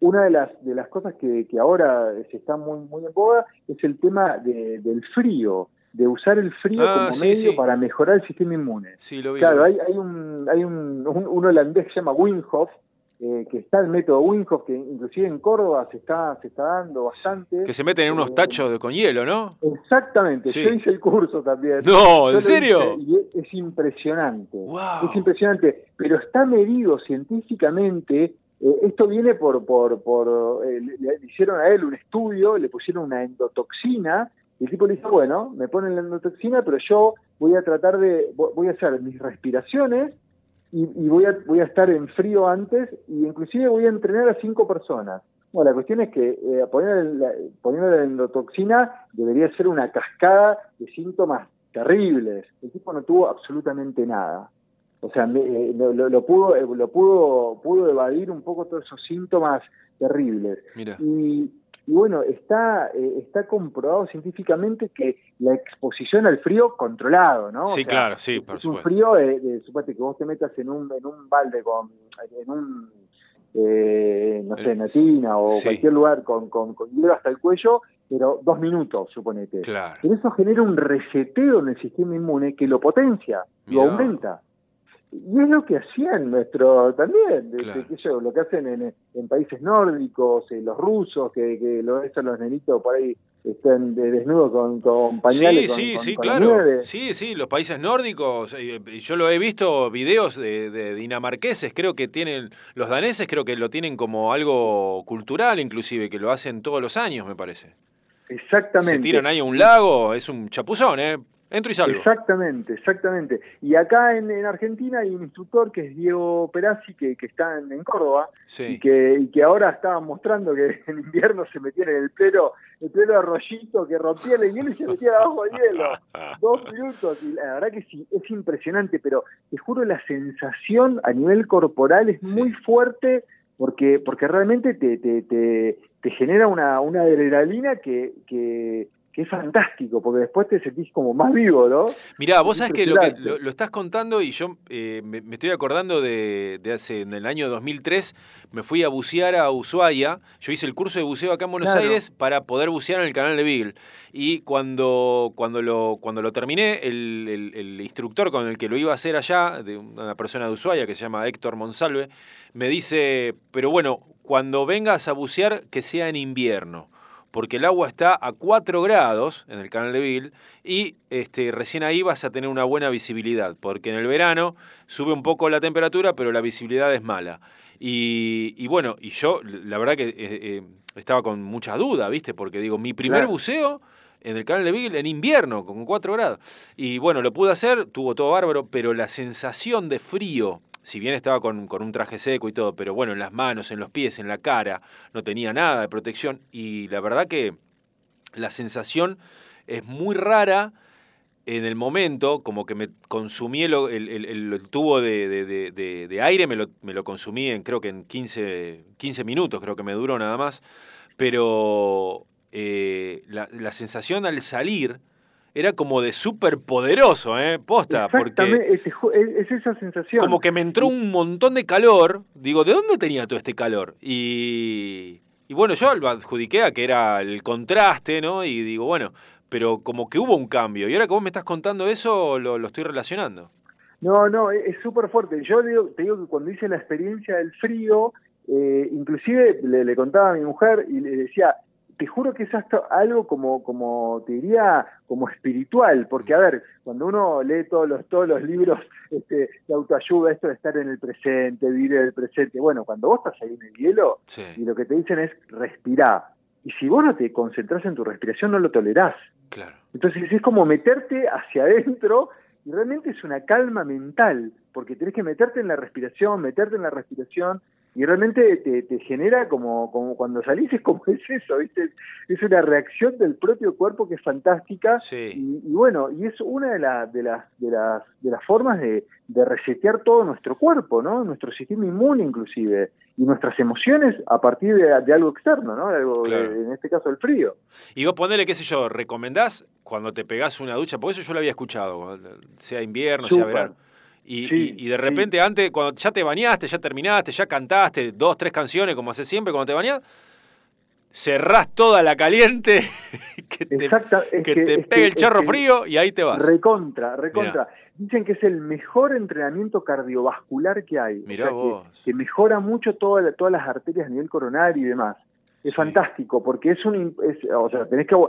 una de las, de las cosas que, que ahora se está muy, muy en boga es el tema de- del frío, de usar el frío Ah, como sí, medio sí. para mejorar el sistema inmune. Sí, lo vi. Claro, hay, hay, un, hay un, un, un holandés que se llama Wim Hof, eh, que está el método Wim Hof, que inclusive en Córdoba se está, se está dando bastante. Que se meten en unos tachos de, con hielo, ¿no? Exactamente, Sí. yo hice el curso también. No, ¿en serio? y es, es impresionante. Es impresionante, pero está medido científicamente. eh, esto viene por, por, por eh, le, le hicieron a él un estudio, le pusieron una endotoxina, y el tipo le dijo, bueno, me ponen la endotoxina, pero yo voy a tratar de, vo- voy a hacer mis respiraciones y, y voy, a, voy a estar en frío antes, y inclusive voy a entrenar a cinco personas. Bueno, la cuestión es que eh, poner la, poniendo la endotoxina debería ser una cascada de síntomas terribles. El tipo no tuvo absolutamente nada. O sea, me- eh, lo, lo- lo pudo, eh, lo pudo, pudo evadir un poco todos esos síntomas terribles. Mira. Y, y bueno, está, eh, está comprobado científicamente que la exposición al frío controlado, ¿no? O Sí, sea, claro, sí, por es un supuesto. frío de, de que vos te metas en un, en un balde con, en un, eh, no sé, Eh, Natina o sí. cualquier lugar con, con, con hielo hasta el cuello, pero dos minutos, suponete. Claro. Pero eso genera un reseteo en el sistema inmune que lo potencia, lo aumenta. Y es lo que hacían nuestro también, de- Claro. de- sé yo, lo que hacen en, en países nórdicos, eh, los rusos, que, que lo ves a los nenitos por ahí están de- desnudos con, con pañales. Sí, sí, con- sí, con claro. nieve. Sí, sí, los países nórdicos, eh, yo lo he visto videos de, de dinamarqueses, creo que tienen, los daneses creo que lo tienen como algo cultural inclusive, que lo hacen todos los años, me parece. Exactamente. Se tiran ahí a un lago, es un chapuzón, ¿eh? Entro y salgo. Exactamente, exactamente. Y acá en, en Argentina hay un instructor que es Diego Perazzi, que, que está en, en Córdoba, y, que, y que ahora estaba mostrando que en invierno se metían en el pleno, el pleno arroyito que rompía el hielo y se metían abajo del hielo. Dos minutos. Y la verdad que sí, es impresionante, pero te juro, la sensación a nivel corporal es muy fuerte porque, porque realmente te, te, te, te genera una, una adrenalina que, que, que es fantástico, porque después te sentís como más vivo, ¿no? Mirá, vos sabés que lo, que lo, lo estás contando y yo eh, me, me estoy acordando de, de hace, en el año 2003, me fui a bucear a Ushuaia, yo hice el curso de buceo acá en Buenos Claro. Aires para poder bucear en el canal de Beagle. Y cuando, cuando, lo, cuando lo terminé, el, el- el instructor con el que lo iba a hacer allá, de una persona de Ushuaia que se llama Héctor Monsalve, me dice, pero bueno, cuando vengas a bucear, que sea en invierno porque el agua está a 4 grados en el canal de Bill y este, recién ahí vas a tener una buena visibilidad, porque en el verano sube un poco la temperatura, pero la visibilidad es mala. Y, y bueno, y yo la verdad que eh, eh, estaba con mucha duda, ¿viste? Porque digo, mi primer Claro. buceo en el canal de Beagle en invierno, con 4 grados. Y bueno, lo pude hacer, tuvo todo bárbaro, pero la sensación de frío, si bien estaba con, con un traje seco y todo, pero bueno, en las manos, en los pies, en la cara, no tenía nada de protección. Y la verdad que la sensación es muy rara en el momento, como que me consumí el, el- tubo de- de aire, me lo, me lo consumí en creo que en 15, 15 minutos, creo que me duró nada más, pero eh, la, la sensación al salir era como de súper poderoso, ¿eh? Posta, porque Exactamente, es, es esa sensación. como que me entró un montón de calor. Digo, ¿de dónde tenía todo este calor? Y, y bueno, yo lo adjudiqué a que era el contraste, ¿no? Y digo, bueno, pero como que hubo un cambio. Y ahora que vos me estás contando eso, lo, lo estoy relacionando. No, no, es es súper fuerte. Yo digo, te digo que cuando hice la experiencia del frío, eh, inclusive le, le contaba a mi mujer y le decía, te juro que es hasta algo como, como te diría, como espiritual, porque a ver, cuando uno lee todos los, todos los libros este, de autoayuda, esto de estar en el presente, vivir en el presente, bueno, cuando vos estás ahí en el hielo y lo que te dicen es respirar, y si vos no te concentras en tu respiración no lo tolerás. Claro. Entonces es como meterte hacia adentro y realmente es una calma mental, porque tenés que meterte en la respiración, meterte en la respiración y realmente te, te genera como, como cuando salís es como es eso, ¿viste? Es una reacción del propio cuerpo que es fantástica y, y bueno, y es una de, la- de, las, de, las, de las formas de, de resetear todo nuestro cuerpo, ¿no? Nuestro sistema inmune inclusive y nuestras emociones a partir de, de algo externo, ¿no? Algo, Claro. de- en este caso el frío. Y vos ponele, qué sé yo, ¿recomendás cuando te pegás una ducha? Porque eso yo lo había escuchado, sea invierno, sea verano. Y, Sí, y- y de repente antes, cuando ya te bañaste, ya terminaste, ya cantaste dos, tres canciones como haces siempre cuando te bañás, cerrás toda la caliente, que te, que que- pegue que- el charro frío y ahí te vas. Recontra, recontra. Dicen que es el mejor entrenamiento cardiovascular que hay. O Mirá sea, vos. Que, mejora mucho toda la- todas las arterias a nivel coronario y demás. Es fantástico, porque es un... Es, o sea, tenés que... Lo,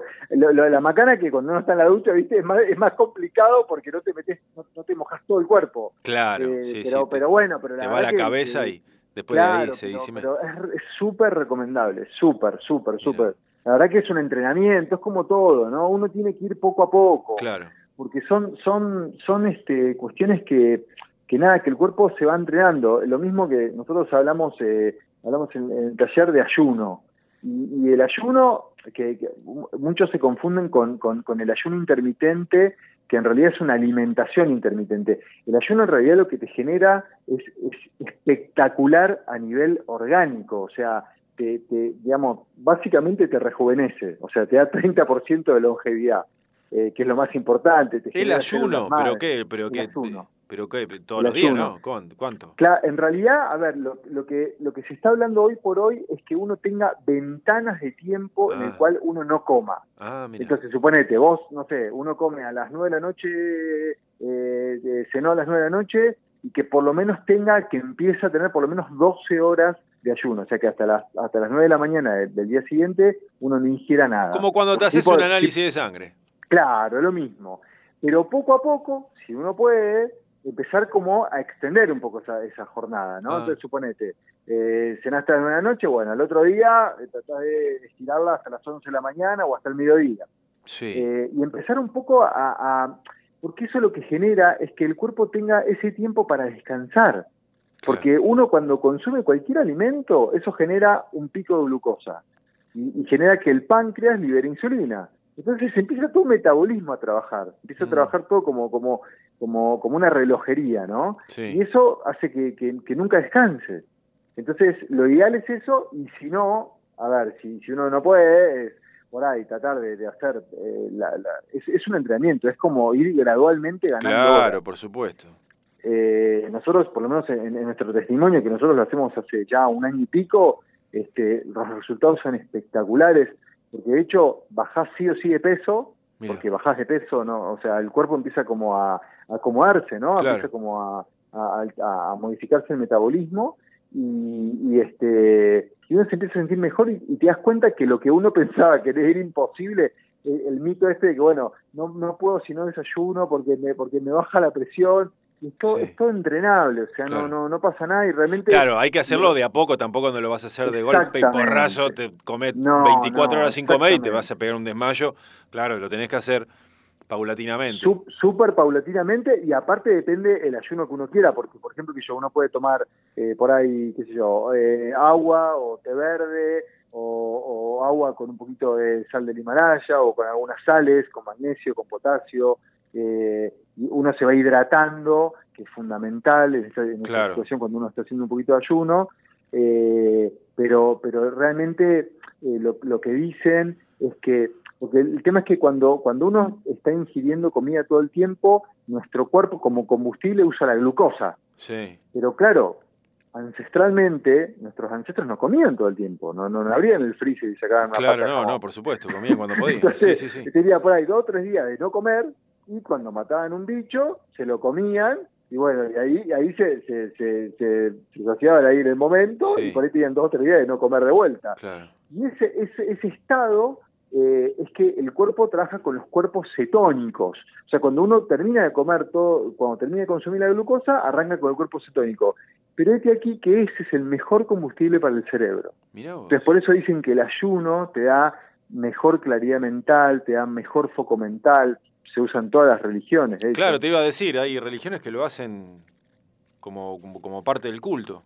lo de la macana que cuando uno está en la ducha, ¿viste? Es más, es más complicado porque no te metes, no, no te mojas todo el cuerpo. Claro, Eh, sí, pero, sí. pero bueno, pero te la va verdad la que- cabeza que- y después de Claro, ahí se pero, dice... pero es es súper recomendable, súper, súper, súper. La verdad que es un entrenamiento, es como todo, ¿no? Uno tiene que ir poco a poco. Claro. Porque son, son, son este, cuestiones que, que nada, que el cuerpo se va entrenando. Lo mismo que nosotros hablamos, eh, hablamos en, en el taller de ayuno. Y, y el ayuno, que, que muchos se confunden con, con, el ayuno intermitente, que en realidad es una alimentación intermitente. El ayuno en realidad lo que te genera es, es espectacular a nivel orgánico, o sea, te, te, digamos, básicamente te rejuvenece, o sea, te da 30% de longevidad, eh, que es lo más importante. Te El ayuno, pero qué, pero qué, pero qué, todos El los días. ¿no? ¿Cuánto? Claro, en realidad, a ver, lo, lo que lo que se está hablando hoy por hoy es que uno tenga ventanas de tiempo en el Ah. cual uno no coma. Ah, mira. Entonces, suponete, vos, no sé, uno come a las 9 de la noche, eh, cenó a las 9 de la noche, y que por lo menos tenga, que empiece a tener por lo menos 12 horas de ayuno, o sea que hasta las hasta las 9 de la mañana del, del día siguiente uno no ingiera nada. Como cuando te haces Tipo- un análisis de sangre. Claro, lo mismo. Pero poco a poco, si uno puede, empezar como a extender un poco esa, esa jornada, ¿no? Ah. Entonces, suponete, eh, cenaste a las 9 de la noche, bueno, al otro día eh, tratás de estirarla hasta las 11 de la mañana o hasta el mediodía. Sí. Eh, y empezar un poco a, a- Porque eso lo que genera es que el cuerpo tenga ese tiempo para descansar. Porque uno cuando consume cualquier alimento, eso genera un pico de glucosa. Y, y genera que el páncreas libere insulina. Entonces empieza todo un metabolismo a trabajar. Empieza a trabajar todo como, como, como, como una relojería, ¿no? Sí. Y eso hace que, que- que nunca descanse. Entonces, lo ideal es eso, y si no, a ver, si, si uno no puede, es por ahí tratar de, de hacer. eh, la, la- es, es un entrenamiento, es como ir gradualmente ganando. Claro, horas. por supuesto. Eh, nosotros, por lo menos en, en nuestro testimonio, que nosotros lo hacemos hace ya un año y pico, este, los resultados son espectaculares, porque de hecho bajás sí o sí de peso, Mira. porque bajás de peso, ¿no? O sea, el cuerpo empieza como a, a acomodarse, ¿no? Claro. Empieza como a, a- modificarse el metabolismo y, y, este y uno se empieza a sentir mejor y, y te das cuenta que lo que uno pensaba que era imposible, eh, el mito este de que bueno, no, no puedo si no desayuno porque me, porque me baja la presión, es todo, es todo entrenable, o sea, Claro. no, no, no pasa nada y realmente... Claro, hay que hacerlo de a poco, tampoco no lo vas a hacer de golpe y porrazo, te comes No, 24 no, horas sin comer y te vas a pegar un desmayo. Claro, lo tenés que hacer paulatinamente. Súper paulatinamente y aparte depende el ayuno que uno quiera, porque por ejemplo que yo uno puede tomar eh, por ahí, qué sé yo, eh, agua o té verde o, o agua con un poquito de sal del Himalaya o con algunas sales, con magnesio, con potasio, eh, uno se va hidratando, que es fundamental en Claro. situación cuando uno está haciendo un poquito de ayuno, eh, pero, pero realmente eh, lo, lo que dicen es que, porque el tema es que cuando, cuando uno está ingiriendo comida todo el tiempo, nuestro cuerpo como combustible usa la glucosa. Sí. Pero claro, ancestralmente, nuestros ancestros no comían todo el tiempo, no, no, no abrían el freezer y sacaban una Claro, pata no, no, por supuesto, comían cuando podían. Sí, Entonces, sí, tenía por ahí dos o tres días de no comer y cuando mataban un bicho, se lo comían y bueno, y ahí, y ahí se, se, se, se, ahí en el momento y por ahí tenían dos o tres días de no comer de vuelta. Y ese, ese, ese estado eh, es que el cuerpo trabaja con los cuerpos cetónicos. O sea, cuando uno termina de comer todo, cuando termina de consumir la glucosa, arranca con el cuerpo cetónico. Pero es que aquí que ese es el mejor combustible para el cerebro. Entonces, por eso dicen que el ayuno te da mejor claridad mental, te da mejor foco mental, se usan todas las religiones. Claro, te iba a decir, hay religiones que lo hacen como, como, como parte del culto.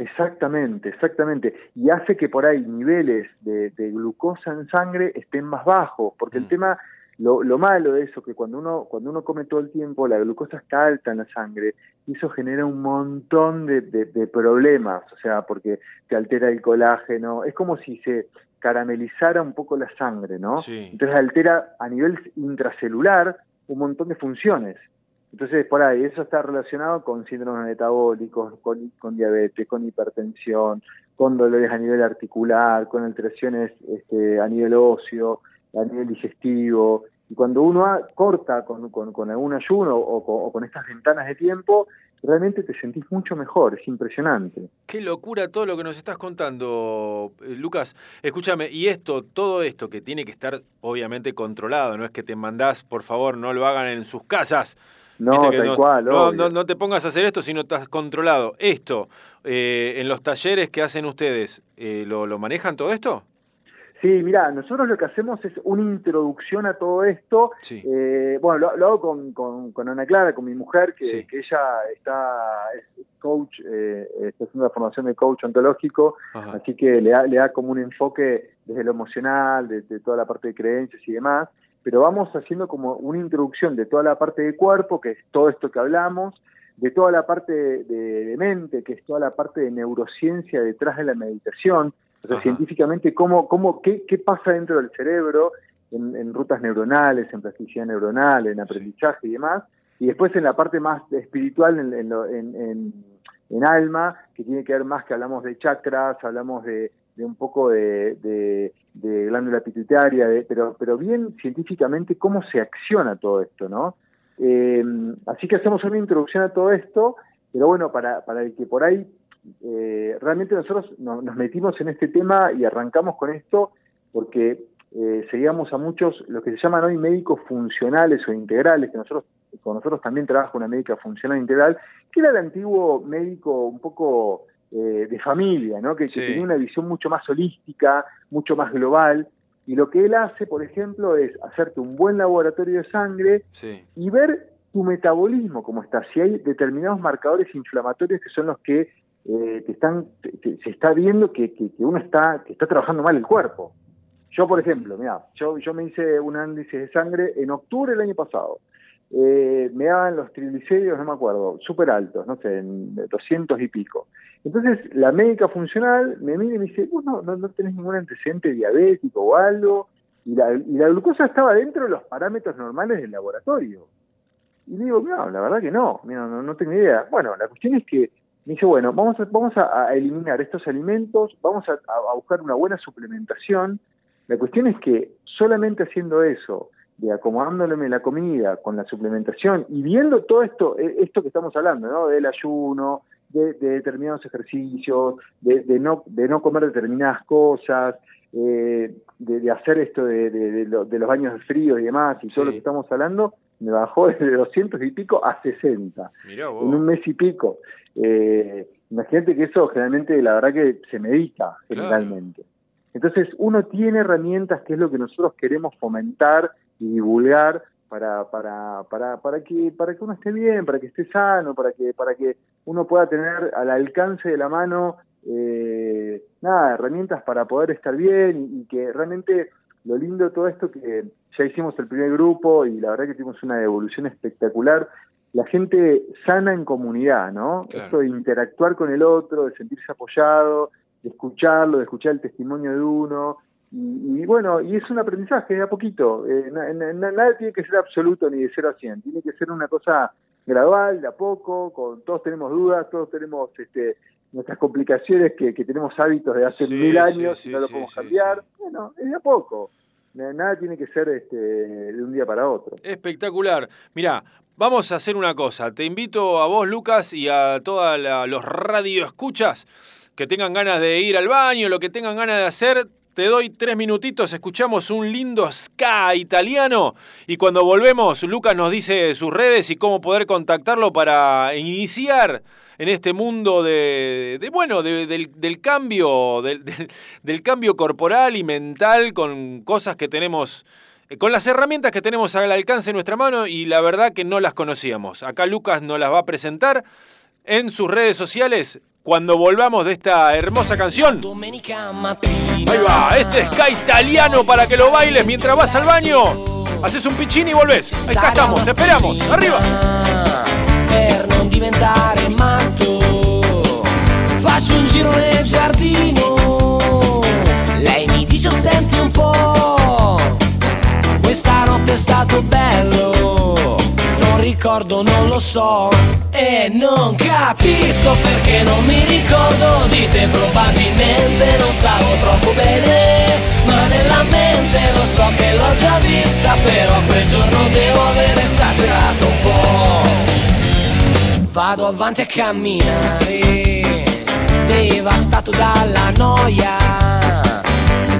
Exactamente, exactamente. Y hace que por ahí niveles de, de glucosa en sangre estén más bajos, porque el tema, lo, lo malo de eso, que cuando uno, cuando uno come todo el tiempo, la glucosa está alta en la sangre, y eso genera un montón de, de, de problemas, o sea, porque te altera el colágeno, es como si se caramelizara un poco la sangre, ¿no? Entonces altera a nivel intracelular un montón de funciones. Entonces, por ahí, eso está relacionado con síndromes metabólicos, con, con diabetes, con hipertensión, con dolores a nivel articular, con alteraciones este, a nivel óseo, a nivel digestivo. Y cuando uno corta con, con, con algún ayuno o con estas ventanas de tiempo, realmente te sentís mucho mejor, es impresionante. Qué locura todo lo que nos estás contando, eh, Lucas. Escúchame, y esto, todo esto que tiene que estar obviamente controlado, no es que te mandás, por favor, no lo hagan en sus casas. No, tal cual, no, obvio. no, no te pongas a hacer esto si no estás controlado. Esto, eh, en los talleres que hacen ustedes, eh, ¿lo, ¿lo manejan todo esto? Sí, mira, nosotros lo que hacemos es una introducción a todo esto. Eh, bueno, lo, lo hago con, con, con Ana Clara, con mi mujer, que, que ella está es coach, eh, está haciendo la formación de coach ontológico, así que le da, le da como un enfoque desde lo emocional, de, de toda la parte de creencias y demás. Pero vamos haciendo como una introducción de toda la parte de cuerpo, que es todo esto que hablamos, de toda la parte de, de mente, que es toda la parte de neurociencia detrás de la meditación, o sea, científicamente cómo, cómo, qué, qué pasa dentro del cerebro, en, en rutas neuronales, en plasticidad neuronal, en aprendizaje y demás, y después en la parte más espiritual, en, en, lo- en- en- en alma, que tiene que ver más que hablamos de chakras, hablamos de, de un poco de, de, de glándula pituitaria, de- pero, pero bien científicamente cómo se acciona todo esto, ¿no? Eh, así que hacemos una introducción a todo esto, pero bueno, para, para el que por ahí eh, realmente nosotros no- nos metimos en este tema y arrancamos con esto porque eh, seguíamos a muchos, lo que se llaman hoy médicos funcionales o integrales, que nosotros con nosotros también trabaja una médica funcional integral, que era el antiguo médico un poco eh, de familia, ¿no? que, tenía una visión mucho más holística, mucho más global, y lo que él hace, por ejemplo, es hacerte un buen laboratorio de sangre Sí. y ver tu metabolismo cómo está, si hay determinados marcadores inflamatorios que son los que eh, te están, se está viendo que, que, uno está, que está trabajando mal el cuerpo. Yo, por ejemplo, mira, yo, yo me hice un análisis de sangre en octubre del año pasado. Eh, me daban los triglicéridos, no me acuerdo, súper altos, no sé, en 200 y pico. Entonces, la médica funcional me mira y me dice, vos no, no, no tenés ningún antecedente diabético o algo, y la, y la glucosa estaba dentro de los parámetros normales del laboratorio. Y digo, no, la verdad que no, mira, no, no tengo idea. Bueno, la cuestión es que me dice, bueno, vamos a, vamos a, a eliminar estos alimentos, vamos a, a buscar una buena suplementación. La cuestión es que solamente haciendo eso, de acomodándole la comida con la suplementación y viendo todo esto, eh, esto que estamos hablando, ¿no? Del ayuno, de, de determinados ejercicios, de, de no, de no comer determinadas cosas, eh, de, de hacer esto de, de- de lo- de los baños de frío y demás, y todo lo que estamos hablando, me bajó de 200 y pico a 60 Mirá en un mes y pico. Eh, imagínate que eso generalmente, la verdad que se medita generalmente. Entonces, uno tiene herramientas que es lo que nosotros queremos fomentar y divulgar para, para, para, para, que, para que uno esté bien, para que esté sano, para que, para que uno pueda tener al alcance de la mano eh, nada, herramientas para poder estar bien y, y que realmente lo lindo de todo esto que ya hicimos el primer grupo y la verdad que tuvimos una evolución espectacular. La gente sana en comunidad, ¿no? Esto de interactuar con el otro, de sentirse apoyado, de escucharlo, de escuchar el testimonio de uno. Y, y bueno, y es un aprendizaje de a poquito. Eh, na- na- na- nada tiene que ser absoluto ni de 0 a 100. Tiene que ser una cosa gradual, de a poco, con todos tenemos dudas, todos tenemos este, nuestras complicaciones que, que tenemos hábitos de hace Sí, mil años sí, y no lo podemos cambiar. Bueno, es de a poco. na- nada tiene que ser este, de un día para otro. Espectacular. Mirá, vamos a hacer una cosa. Te invito a vos, Lucas, y a todos los radioescuchas que tengan ganas de ir al baño, lo que tengan ganas de hacer. Te doy tres minutitos, escuchamos un lindo ska italiano y cuando volvemos Lucas nos dice sus redes y cómo poder contactarlo para iniciar en este mundo de, de, bueno, de- del, cambio, del, cambio corporal y mental con cosas que tenemos, eh, con las herramientas que tenemos al alcance de nuestra mano y la verdad que no las conocíamos. Acá Lucas nos las va a presentar en sus redes sociales cuando volvamos de esta hermosa canción. Ahí va, este es Ska italiano para que lo bailes mientras vas al baño. Haces un piccini y volvés. Acá estamos, te esperamos. Arriba. Diventare matto. Faccio un giro nel giardino, lei mi dice senti un po', questa notte è stato bello, non ricordo, non lo so, e non capisco perché non mi ricordo di te, probabilmente non stavo troppo bene, ma nella mente lo so che l'ho già vista, però quel giorno devo aver esagerato un po'. Vado avanti a camminare, devastato dalla noia,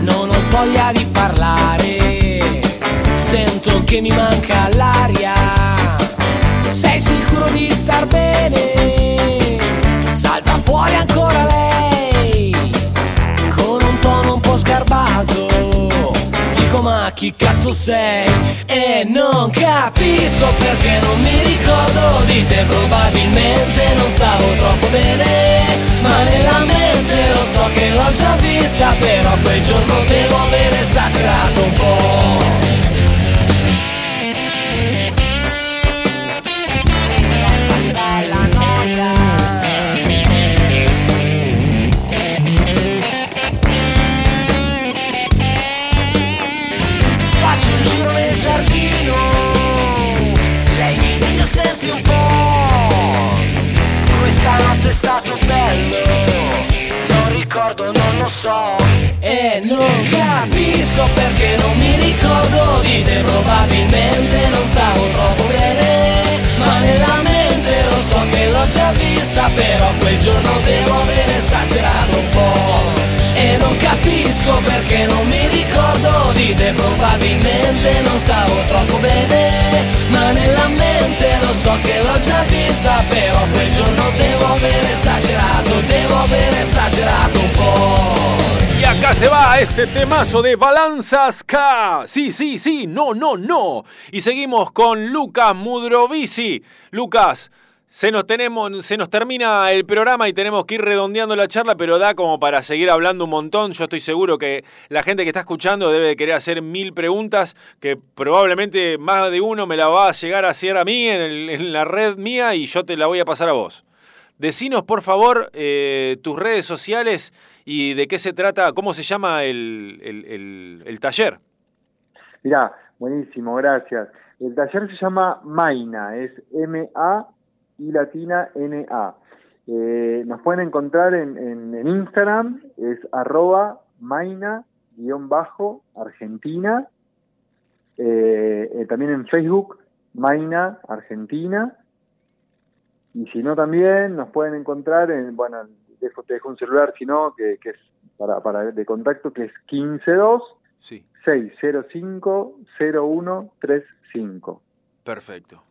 non ho voglia di parlare, sento che mi manca l'aria, chi cazzo sei? E non capisco perché non mi ricordo di te Probabilmente non stavo troppo bene Ma nella mente lo so che l'ho già vista Però quel giorno devo aver esagerato un po' È stato bello. Non ricordo, non lo so. E non capisco perché non mi ricordo di te. Probabilmente non stavo troppo bene Ma nella mente lo so che l'ho già vista Però quel giorno devo aver esagerato capisco perché non mi ricordo di te Probabilmente non stavo troppo bene Ma nella mente lo so che l'ho già vista Però quel giorno devo aver esagerato Devo aver esagerato un po' Y acá se va este temazo de Balanza Ska. Sí, sí, sí, no, no, no. Y seguimos con Lucas Mudrovici. Lucas, se nos, tenemos, se nos termina el programa y tenemos que ir redondeando la charla, pero da como para seguir hablando un montón. Yo estoy seguro que la gente que está escuchando debe de querer hacer mil preguntas, que probablemente más de uno me la va a llegar a hacer a mí en, la red mía y yo te la voy a pasar a vos. Decinos, por favor, eh, tus redes sociales y de qué se trata, cómo se llama el taller. Mirá, buenísimo, gracias. El taller se llama Maina, es M-A y latina N-A. Eh, nos pueden encontrar en, en- en Instagram, es arroba Maina-Argentina. Eh, eh, también en Facebook, Maina Argentina. Y si no, también nos pueden encontrar en, bueno, dejo, te dejo un celular, si no, que, que es para, para de contacto, que es 152 Sí. 605-0135. Perfecto.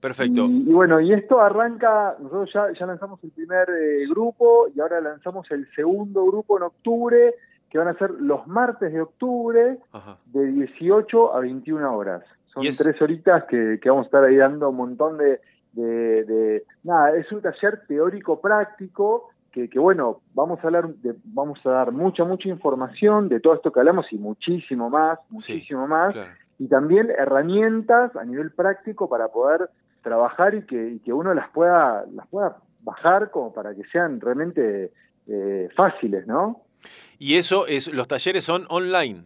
Perfecto. Y, y bueno, y esto arranca, nosotros ya, ya lanzamos el primer eh, grupo y ahora lanzamos el segundo grupo en octubre, que van a ser los martes de octubre Ajá. de 18 a 21 horas. Son tres horitas que, que vamos a estar ahí dando un montón de, de, de- Nada, es un taller teórico práctico que, que bueno, vamos a hablar, de, vamos a dar mucha, mucha información de todo esto que hablamos y muchísimo más, muchísimo más claro. y también herramientas a nivel práctico para poder trabajar y que, y que uno las pueda las pueda bajar como para que sean realmente eh, fáciles, ¿no? Y eso es, los talleres son online.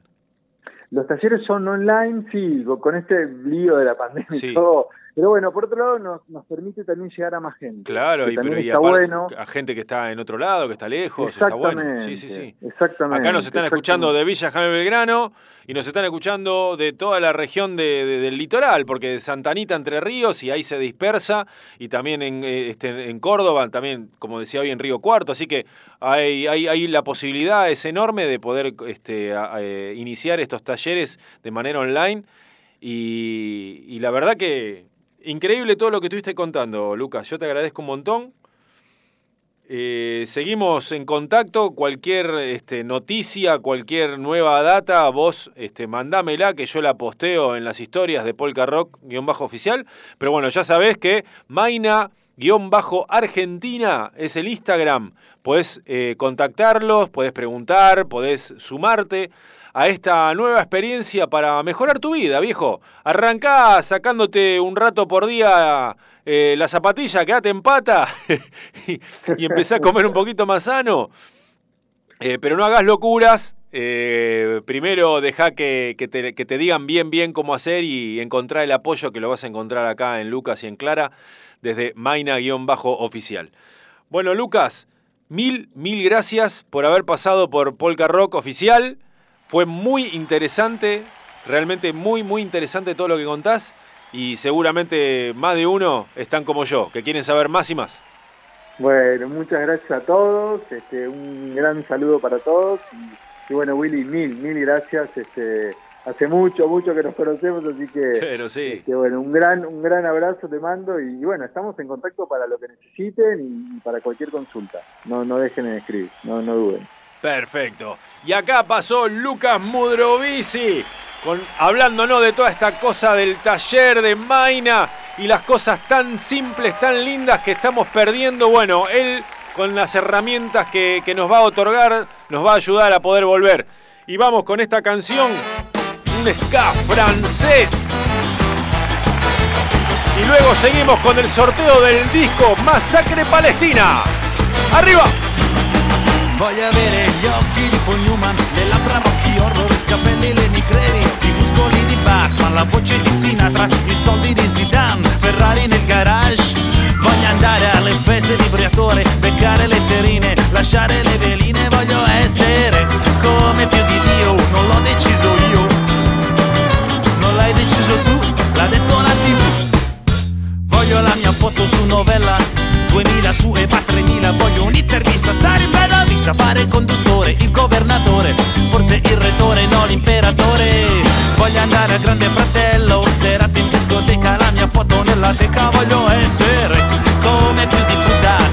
Los talleres son online, sí, con este lío de la pandemia Sí, y todo, Pero bueno, por otro lado nos, nos permite también llegar a más gente. Claro, y, pero y está aparte, bueno. a gente que está en otro lado, que está lejos, está bueno. Sí, sí, sí. Exactamente. Acá nos están escuchando de Villa Jaime Belgrano y nos están escuchando de toda la región de- de- del litoral, porque de Santa Anita, Entre Ríos, y ahí se dispersa, y también en, eh, este, en Córdoba, también, como decía hoy, en Río Cuarto, así que hay, hay, hay la posibilidad es enorme de poder este, a- eh, iniciar estos talleres de manera online, y, y la verdad que increíble todo lo que estuviste contando, Lucas, yo te agradezco un montón. Eh, seguimos en contacto. Cualquier este, noticia, cualquier nueva data, vos este, mandámela que yo la posteo en las historias de Polka Rock-oficial. Pero bueno, ya sabés que Maina-Argentina es el Instagram. Podés eh, contactarlos, podés preguntar, podés sumarte a esta nueva experiencia para mejorar tu vida, viejo. Arrancá sacándote un rato por día eh, la zapatilla, quedate en pata y, y empezá a comer un poquito más sano. Eh, pero no hagas locuras. eh, primero deja que, que te, digan bien, bien cómo hacer y encontrar el apoyo que lo vas a encontrar acá en Lucas y en Clara desde Maina-oficial. Bueno, Lucas, mil, mil gracias por haber pasado por Polka Rock Oficial. Fue muy interesante, realmente muy, muy interesante todo lo que contás. Y seguramente más de uno están como yo, que quieren saber más y más. Bueno, muchas gracias a todos, este, un gran saludo para todos y, y bueno Willy, mil, mil gracias, este, hace mucho, mucho que nos conocemos, así que, Pero sí. este, bueno, un gran, un gran abrazo te mando y, y bueno, estamos en contacto para lo que necesiten y, y para cualquier consulta, no, no dejen de escribir, no, no duden. Perfecto. Y acá pasó Lucas Mudrovici, hablándonos de toda esta cosa del taller de Maina y las cosas tan simples, tan lindas que estamos perdiendo. Bueno, él con las herramientas que, que nos va a otorgar, nos va a ayudar a poder volver. Y vamos con esta canción, un ska francés. Y luego seguimos con el sorteo del disco Masacre Palestina. ¡Arriba! Voglio avere gli occhi di Paul Newman, le labbra Rocky Horror, i capelli Lenny Kravitz, i muscoli di Batman, la voce di Sinatra, i soldi di Zidane, Ferrari nel garage. Voglio andare alle feste di Briatore, beccare le terrine, lasciare le veline, voglio essere come più di Dio, non l'ho deciso io, non l'hai deciso tu, l'ha detto la TV. Voglio la mia foto su novella 2000 su EVA 3000 Voglio un'intervista, stare in vista Fare conduttore, il governatore Forse il retore, no l'imperatore. Voglio andare al grande fratello Serata in discoteca, la mia foto nella teca Voglio essere come più di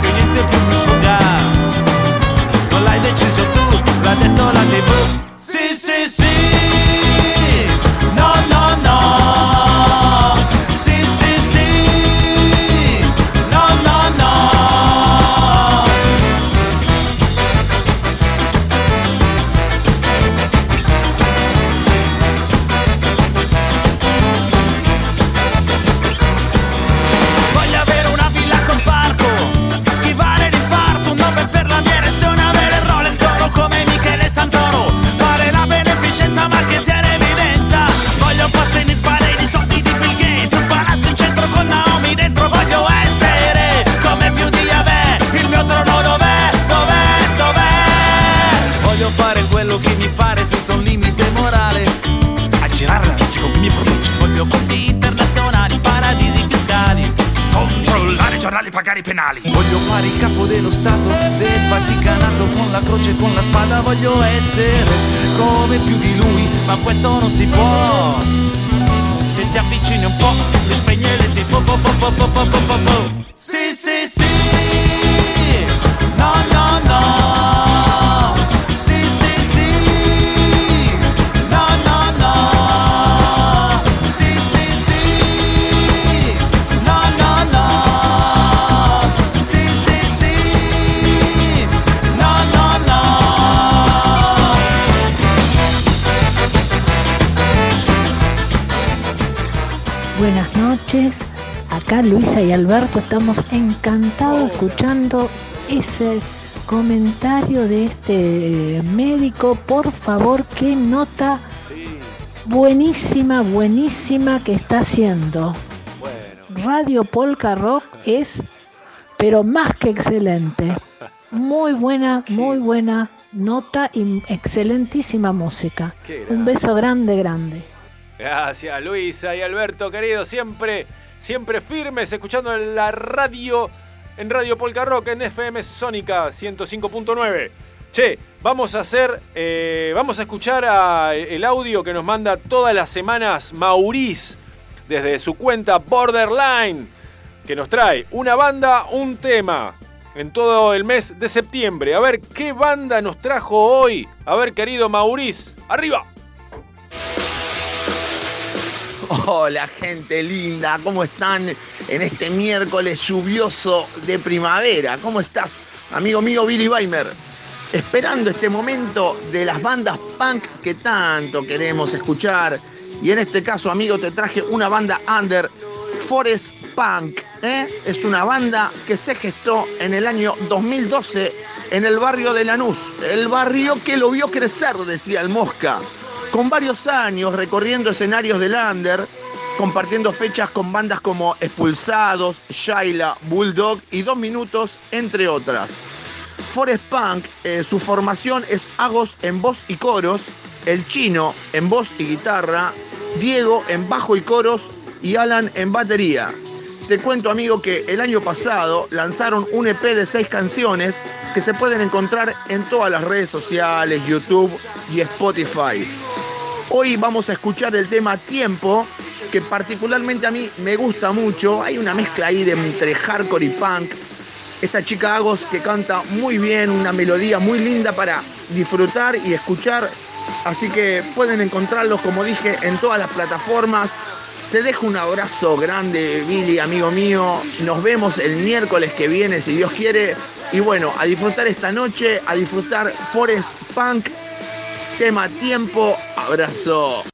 Che niente più mi farli pagare i penali. Voglio fare il capo dello Stato, del Vaticanato, con la croce e con la spada voglio essere come più di lui, ma questo non si può. Se ti avvicini un po', mi spegne le tipo. Sì, sì, sì. No, no. Acá Luisa y Alberto estamos encantados escuchando ese comentario de este médico. Por favor, qué nota buenísima, buenísima que está haciendo. Radio Polka Rock es, pero más que excelente. Muy buena, muy buena nota y excelentísima música. Un beso grande, grande. Gracias, Luisa y Alberto, querido. Siempre, siempre firmes, escuchando en la radio, en Radio Polka Rock, en FM Sónica 105.9. Che, vamos a hacer, eh, vamos a escuchar a- el audio que nos manda todas las semanas Maurice desde su cuenta Borderline, que nos trae una banda, un tema en todo el mes de septiembre. A ver qué banda nos trajo hoy. A ver, querido Maurice, arriba. Hola gente linda, ¿cómo están en este miércoles lluvioso de primavera? ¿Cómo estás, amigo mío Billy Weimer? Esperando este momento de las bandas punk que tanto queremos escuchar. Y en este caso, amigo, te traje una banda under, Forest Punk. ¿eh? Es una banda que se gestó en el año 2012 en el barrio de Lanús. El barrio que lo vio crecer, decía el Mosca con varios años recorriendo escenarios del under, compartiendo fechas con bandas como Expulsados, Shaila, Bulldog y Dos Minutos, entre otras. Forest Punk, su formación es Agos en voz y coros, El Chino en voz y guitarra, Diego en bajo y coros y Alan en batería. Te cuento amigo que el año pasado lanzaron un EP de seis canciones que se pueden encontrar en todas las redes sociales, YouTube y Spotify. Hoy vamos a escuchar el tema Tiempo, que particularmente a mí me gusta mucho. Hay una mezcla ahí de entre hardcore y punk. Esta chica Agos que canta muy bien, una melodía muy linda para disfrutar y escuchar. Así que pueden encontrarlos, como dije, en todas las plataformas. Te dejo un abrazo grande, Billy, amigo mío. Nos vemos el miércoles que viene, si Dios quiere. Y bueno, a disfrutar esta noche, a disfrutar Forest Punk tema tiempo. Abrazo.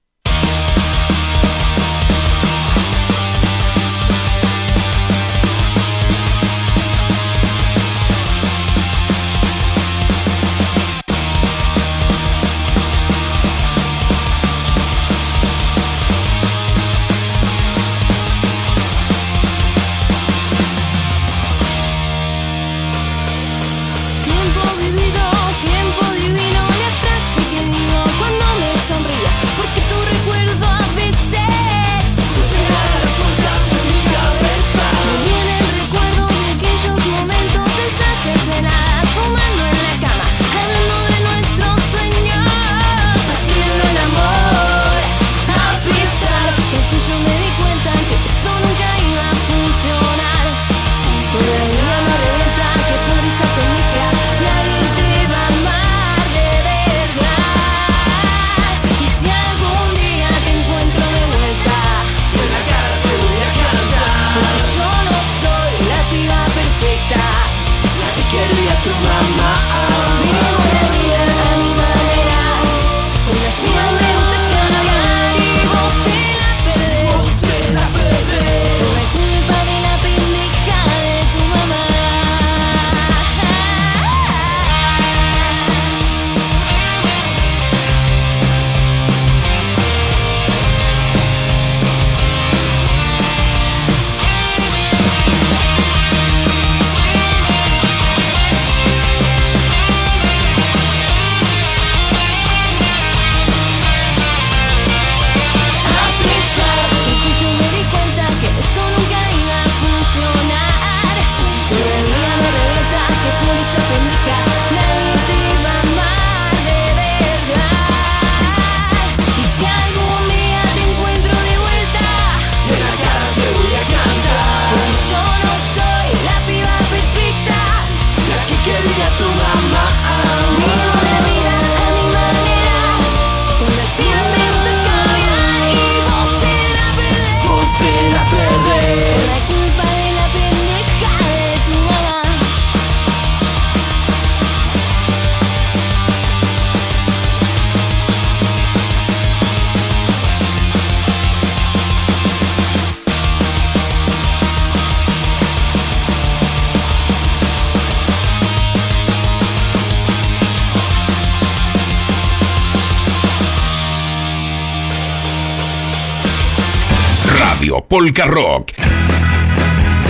Rock.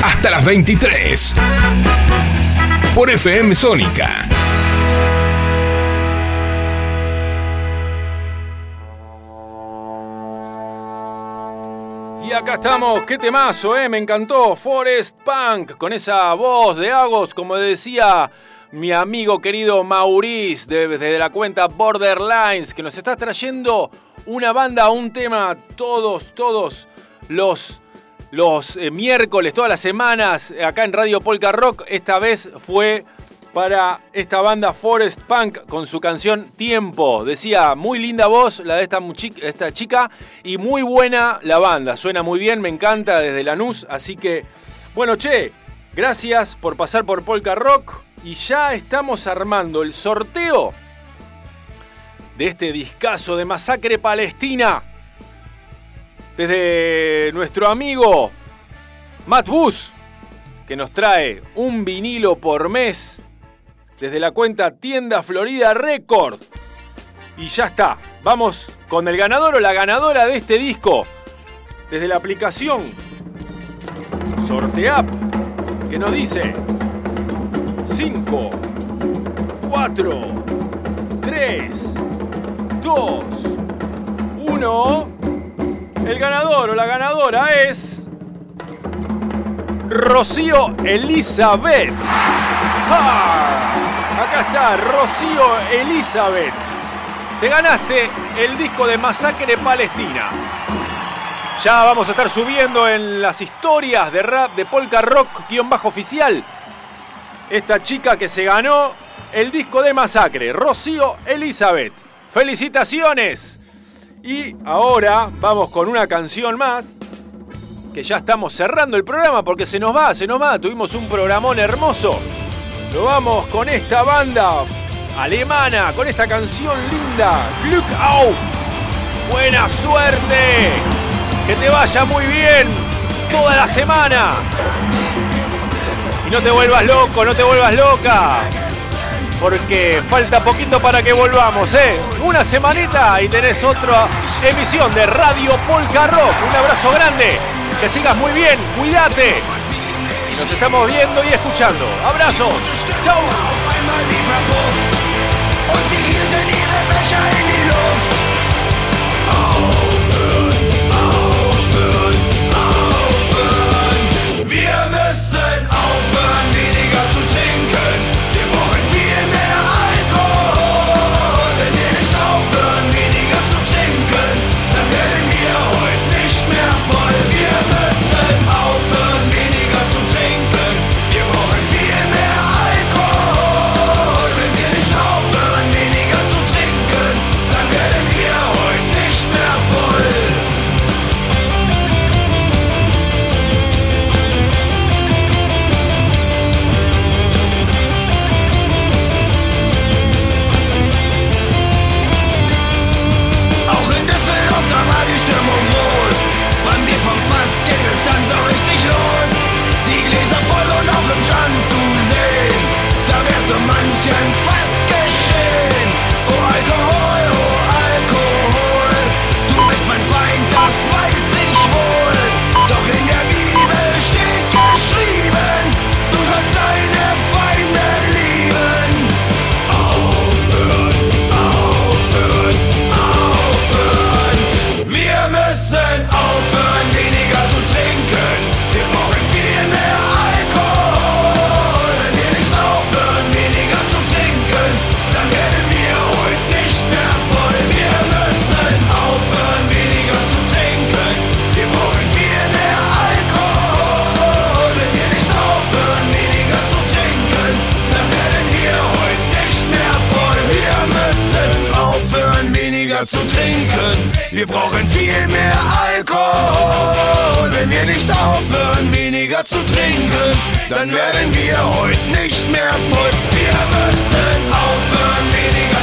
hasta las 23. Por FM Sónica. Y acá estamos, qué temazo, eh, me encantó. Forest Punk, con esa voz de Agos, como decía mi amigo querido Maurice, de- desde la cuenta Borderlines, que nos está trayendo una banda, un tema, todos, todos los, los eh, miércoles, todas las semanas, eh, acá en Radio Polka Rock. Esta vez fue para esta banda Forest Punk con su canción Tiempo. Decía, muy linda voz la de esta, esta chica y muy buena la banda. Suena muy bien, me encanta desde Lanús. Así que, bueno, che, gracias por pasar por Polka Rock y ya estamos armando el sorteo de este discazo de Masacre Palestina. Desde nuestro amigo Matt Bus, que nos trae un vinilo por mes desde la cuenta Tienda Florida Record. Y ya está. Vamos con el ganador o la ganadora de este disco. Desde la aplicación Sorteap, que nos dice 5, 4, 3, 2, 1. El ganador o la ganadora es. Rocío Elizabeth. ¡Ah! Acá está, Rocío Elizabeth. Te ganaste el disco de Masacre Palestina. Ya vamos a estar subiendo en las historias de rap de Polka Rock guion bajo oficial. Esta chica que se ganó el disco de Masacre, Rocío Elizabeth. ¡Felicitaciones! Y ahora vamos con una canción más que ya estamos cerrando el programa porque se nos va, se nos va. Tuvimos un programón hermoso. Lo vamos con esta banda alemana, con esta canción linda, Glück auf. Buena suerte. Que te vaya muy bien toda la semana. Y no te vuelvas loco, no te vuelvas loca. Porque falta poquito para que volvamos, ¿eh? Una semanita y tenés otra emisión de Radio Polka Rock. Un abrazo grande. Que sigas muy bien. Cuídate. Nos estamos viendo y escuchando. Abrazos. Chau. So Wir brauchen viel mehr Alkohol. Wenn wir nicht aufhören, weniger zu trinken, dann werden wir heute nicht mehr voll. Wir müssen aufhören, weniger